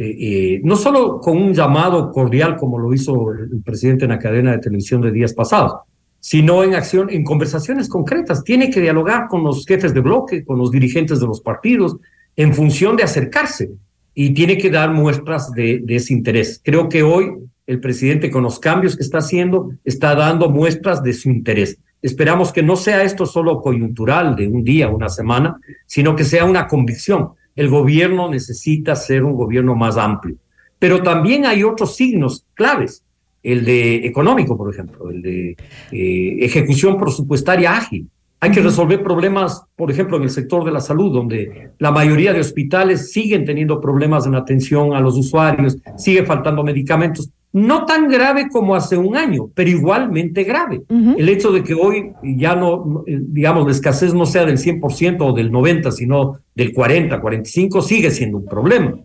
Speaker 19: Eh, no solo con un llamado cordial como lo hizo el presidente en la cadena de televisión de días pasados, sino en acción, en conversaciones concretas. Tiene que dialogar con los jefes de bloque, con los dirigentes de los partidos, en función de acercarse y tiene que dar muestras de, ese interés. Creo que hoy el presidente, con los cambios que está haciendo, está dando muestras de su interés. Esperamos que no sea esto solo coyuntural de un día, una semana, sino que sea una convicción. El gobierno necesita ser un gobierno más amplio. Pero también hay otros signos claves el de económico, por ejemplo, el de eh, ejecución presupuestaria ágil. Hay que resolver problemas, por ejemplo, en el sector de la salud, donde la mayoría de hospitales siguen teniendo problemas en atención a los usuarios, sigue faltando medicamentos. No tan grave como hace un año, pero igualmente grave. El hecho de que hoy ya no, digamos, la escasez no sea del 100% o del 90%, sino del 40, 45%, sigue siendo un problema.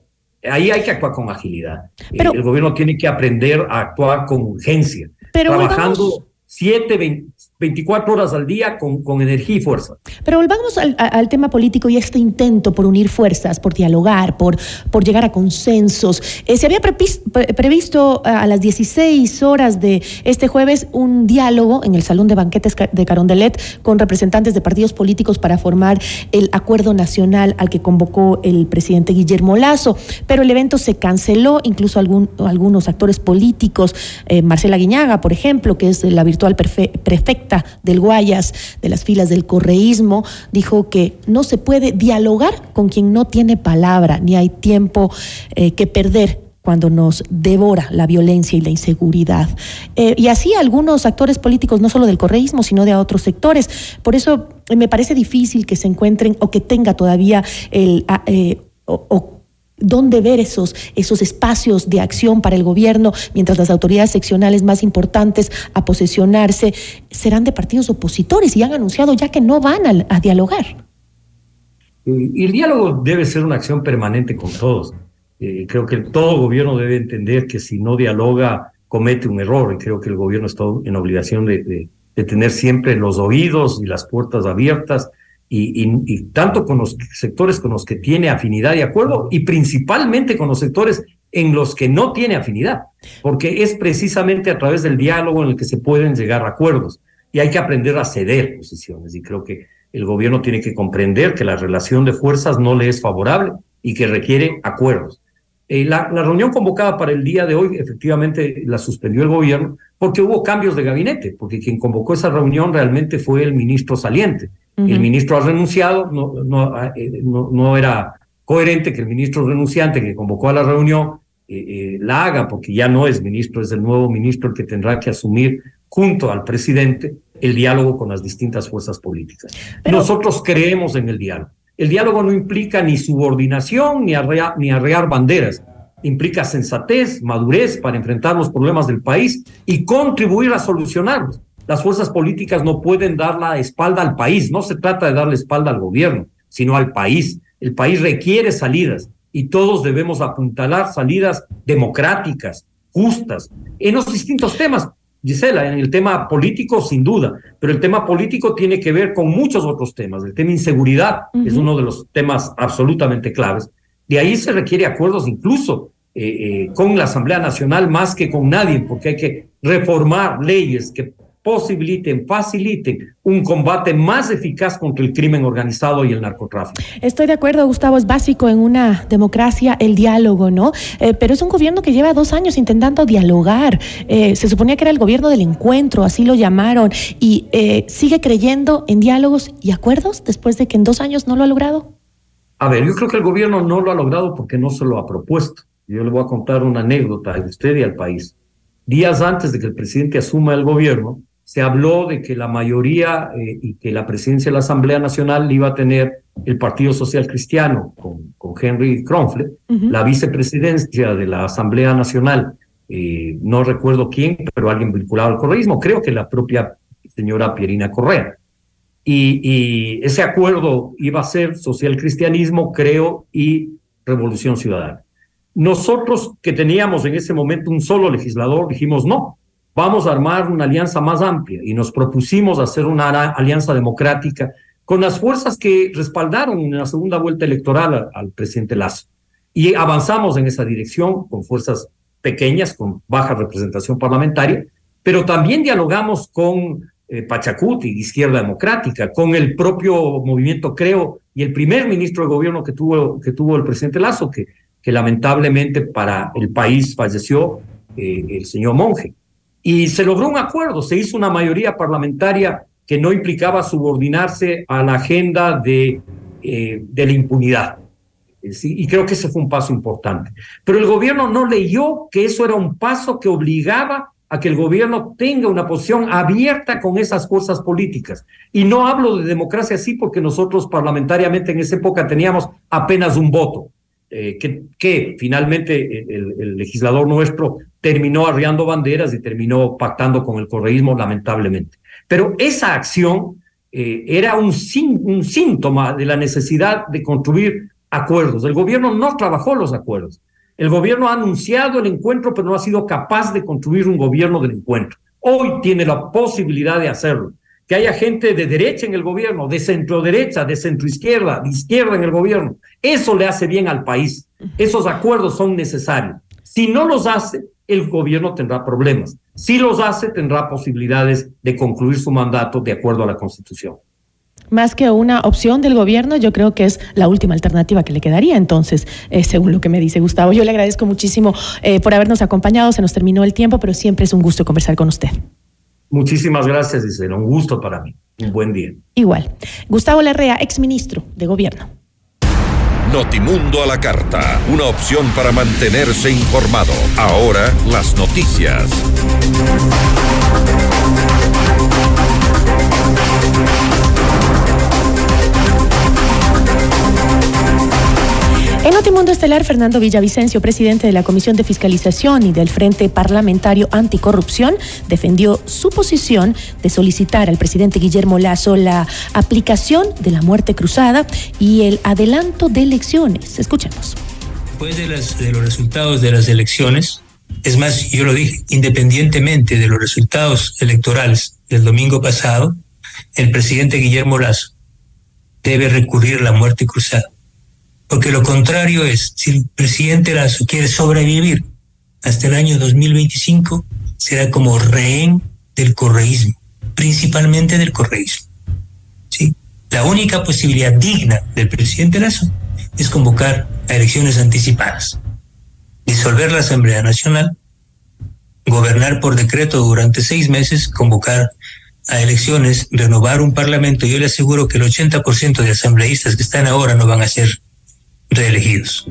Speaker 19: Ahí hay que actuar con agilidad. el gobierno tiene que aprender a actuar con urgencia, trabajando siete, 24 horas al día con, con energía y fuerza.
Speaker 1: Pero volvamos al, tema político y este intento por unir fuerzas, por dialogar, por, por llegar a consensos. Eh, se había previsto a las 16 horas de este jueves un diálogo en el Salón de Banquetes de Carondelet con representantes de partidos políticos para formar el acuerdo nacional al que convocó el presidente Guillermo Lazo, pero el evento se canceló, incluso algún, algunos actores políticos, eh, Marcela Guiñaga, por ejemplo, que es la virtual prefecta del Guayas, de las filas del correísmo, dijo que no se puede dialogar con quien no tiene palabra, ni hay tiempo eh, que perder cuando nos devora la violencia y la inseguridad. Eh, y así algunos actores políticos, no solo del correísmo, sino de otros sectores. Por eso me parece difícil que se encuentren o que tenga todavía el... Ah, eh, dónde ver esos, esos espacios de acción para el gobierno, mientras las autoridades seccionales más importantes a posesionarse serán de partidos opositores y han anunciado ya que no van a, dialogar.
Speaker 19: Y el diálogo debe ser una acción permanente con todos. Eh, creo que todo gobierno debe entender que si no dialoga comete un error y creo que el gobierno está en obligación de tener siempre los oídos y las puertas abiertas y, tanto con los sectores con los que tiene afinidad y acuerdo y principalmente con los sectores en los que no tiene afinidad, porque es precisamente a través del diálogo en el que se pueden llegar a acuerdos y hay que aprender a ceder posiciones y creo que el gobierno tiene que comprender que la relación de fuerzas no le es favorable y que requiere acuerdos. Eh, la, la, reunión convocada para el día de hoy efectivamente la suspendió el gobierno porque hubo cambios de gabinete, porque quien convocó esa reunión realmente fue el ministro saliente. El ministro ha renunciado, no, no, eh, no, no, era coherente que el ministro renunciante que convocó a la reunión eh, eh, la haga, porque ya no es ministro, es el nuevo ministro el que tendrá que asumir junto al presidente el diálogo con las distintas fuerzas políticas. Nosotros creemos en el diálogo. El diálogo no implica ni subordinación ni arrear, ni arrear banderas, implica sensatez, madurez para enfrentar los problemas del país y contribuir a solucionarlos. Las fuerzas políticas no pueden dar la espalda al país. No se trata de darle espalda al gobierno, sino al país. El país requiere salidas y todos debemos apuntalar salidas democráticas, justas, en los distintos temas. Gisela, en el tema político, sin duda, pero el tema político tiene que ver con muchos otros temas. El tema inseguridad es uno de los temas absolutamente claves. De ahí se requiere acuerdos incluso eh, eh, con la Asamblea Nacional más que con nadie, porque hay que reformar leyes que posibiliten, faciliten un combate más eficaz contra el crimen organizado y el narcotráfico.
Speaker 1: Estoy de acuerdo, Gustavo, es básico en una democracia el diálogo, ¿no? Eh, pero es un gobierno que lleva dos años intentando dialogar. Eh, se suponía que era el gobierno del encuentro, así lo llamaron, y eh, sigue creyendo en diálogos y acuerdos después de que en dos años no lo ha logrado.
Speaker 19: A ver, yo creo que el gobierno no lo ha logrado porque no se lo ha propuesto. Yo le voy a contar una anécdota a usted y al país. Días antes de que el presidente asuma el gobierno, se habló de que la mayoría eh, y que la presidencia de la Asamblea Nacional iba a tener el Partido Social Cristiano con, con Henry Kronfle, la vicepresidencia de la Asamblea Nacional, eh, no recuerdo quién, pero alguien vinculado al correísmo, creo que la propia señora Pierina Correa. Y, y ese acuerdo iba a ser social cristianismo, creo, y revolución ciudadana. Nosotros que teníamos en ese momento un solo legislador, dijimos no, vamos a armar una alianza más amplia y nos propusimos hacer una alianza democrática con las fuerzas que respaldaron en la segunda vuelta electoral al, presidente Lazo. Y avanzamos en esa dirección con fuerzas pequeñas, con baja representación parlamentaria, pero también dialogamos con eh, Pachacuti, Izquierda Democrática, con el propio movimiento Creo y el primer ministro de gobierno que tuvo, que tuvo el presidente Lazo, que, lamentablemente para el país falleció eh, el señor Monge. Y se logró un acuerdo, se hizo una mayoría parlamentaria que no implicaba subordinarse a la agenda de, eh, de la impunidad. Y creo que ese fue un paso importante. Pero el gobierno no leyó que eso era un paso que obligaba a que el gobierno tenga una posición abierta con esas fuerzas políticas. Y no hablo de democracia así porque nosotros parlamentariamente en esa época teníamos apenas un voto. Eh, que, finalmente el, legislador nuestro terminó arriando banderas y terminó pactando con el correísmo, lamentablemente. Pero esa acción eh, era un síntoma de la necesidad de construir acuerdos. El gobierno no trabajó los acuerdos. El gobierno ha anunciado el encuentro, pero no ha sido capaz de construir un gobierno del encuentro. Hoy tiene la posibilidad de hacerlo que haya gente de derecha en el gobierno, de centro derecha, de centro izquierda, de izquierda en el gobierno. Eso le hace bien al país. Esos acuerdos son necesarios. Si no los hace, el gobierno tendrá problemas. Si los hace, tendrá posibilidades de concluir su mandato de acuerdo a la Constitución.
Speaker 1: Más que una opción del gobierno, yo creo que es la última alternativa que le quedaría entonces, eh, según lo que me dice Gustavo. Yo le agradezco muchísimo eh, por habernos acompañado, se nos terminó el tiempo, pero siempre es un gusto conversar con usted.
Speaker 19: Muchísimas gracias, Gisela. Un gusto para mí. Un buen día.
Speaker 1: Igual. Gustavo Larrea, exministro de Gobierno.
Speaker 2: Notimundo a la carta. Una opción para mantenerse informado. Ahora las noticias.
Speaker 1: En Notimundo Estelar, Fernando Villavicencio, presidente de la Comisión de Fiscalización y del Frente Parlamentario Anticorrupción, defendió su posición de solicitar al presidente Guillermo Lazo la aplicación de la muerte cruzada y el adelanto de elecciones. Escuchemos.
Speaker 20: Después de, de los resultados de las elecciones, es más, yo lo dije, independientemente de los resultados electorales del domingo pasado, el presidente Guillermo Lazo debe recurrir a la muerte cruzada porque lo contrario es, si el presidente Lazo quiere sobrevivir hasta el año 2025, será como rehén del correísmo, principalmente del correísmo. ¿sí? La única posibilidad digna del presidente Lazo es convocar a elecciones anticipadas, disolver la Asamblea Nacional, gobernar por decreto durante seis meses, convocar a elecciones, renovar un parlamento. Yo le aseguro que el 80% de asambleístas que están ahora no van a ser reelegidos.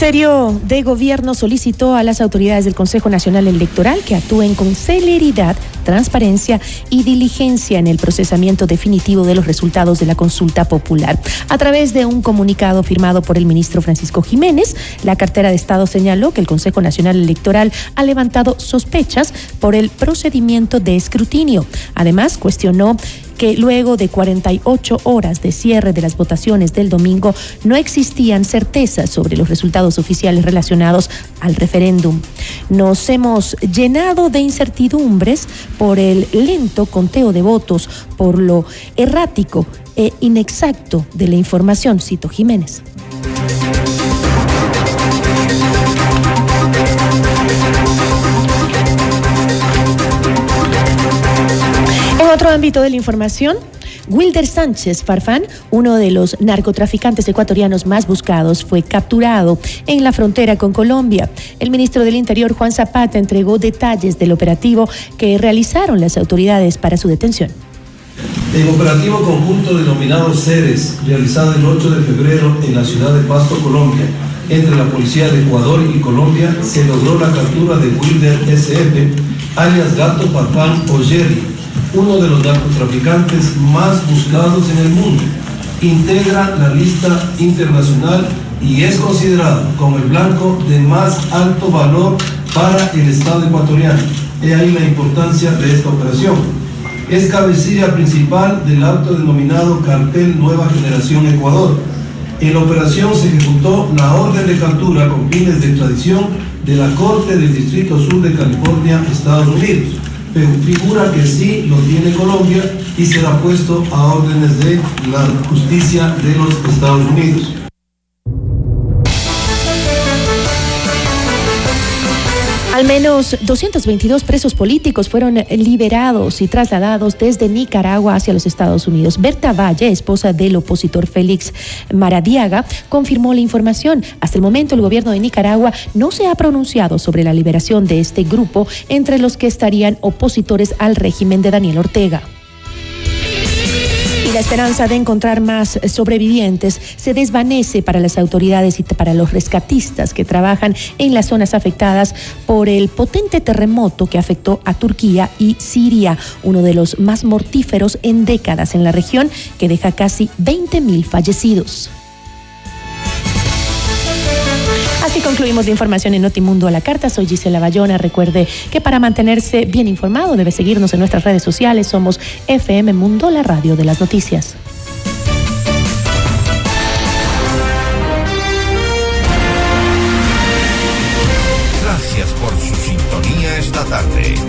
Speaker 1: Ministerio de Gobierno solicitó a las autoridades del Consejo Nacional Electoral que actúen con celeridad, transparencia y diligencia en el procesamiento definitivo de los resultados de la consulta popular. A través de un comunicado firmado por el ministro Francisco Jiménez, la cartera de Estado señaló que el Consejo Nacional Electoral ha levantado sospechas por el procedimiento de escrutinio. Además, cuestionó que luego de 48 horas de cierre de las votaciones del domingo no existían certezas sobre los resultados oficiales relacionados al referéndum. Nos hemos llenado de incertidumbres por el lento conteo de votos, por lo errático e inexacto de la información, cito Jiménez. Otro ámbito de la información, Wilder Sánchez Farfán, uno de los narcotraficantes ecuatorianos más buscados, fue capturado en la frontera con Colombia. El ministro del Interior, Juan Zapata, entregó detalles del operativo que realizaron las autoridades para su detención.
Speaker 21: El operativo conjunto denominado CERES, realizado el 8 de febrero en la ciudad de Pasto, Colombia, entre la Policía de Ecuador y Colombia, se logró la captura de Wilder SF, alias Gato Farfán o Jerry, uno de los narcotraficantes más buscados en el mundo. Integra la lista internacional y es considerado como el blanco de más alto valor para el Estado ecuatoriano. He ahí la importancia de esta operación. Es cabecilla principal del autodenominado Cartel Nueva Generación Ecuador. En la operación se ejecutó la orden de captura con fines de extradición de la Corte del Distrito Sur de California, Estados Unidos pero figura que sí lo tiene Colombia y será puesto a órdenes de la justicia de los Estados Unidos.
Speaker 1: Al menos 222 presos políticos fueron liberados y trasladados desde Nicaragua hacia los Estados Unidos. Berta Valle, esposa del opositor Félix Maradiaga, confirmó la información. Hasta el momento el gobierno de Nicaragua no se ha pronunciado sobre la liberación de este grupo, entre los que estarían opositores al régimen de Daniel Ortega la esperanza de encontrar más sobrevivientes se desvanece para las autoridades y para los rescatistas que trabajan en las zonas afectadas por el potente terremoto que afectó a Turquía y Siria, uno de los más mortíferos en décadas en la región que deja casi 20 mil fallecidos. Así concluimos la información en Notimundo a la carta. Soy Gisela Bayona. Recuerde que para mantenerse bien informado debe seguirnos en nuestras redes sociales. Somos FM Mundo, la radio de las noticias.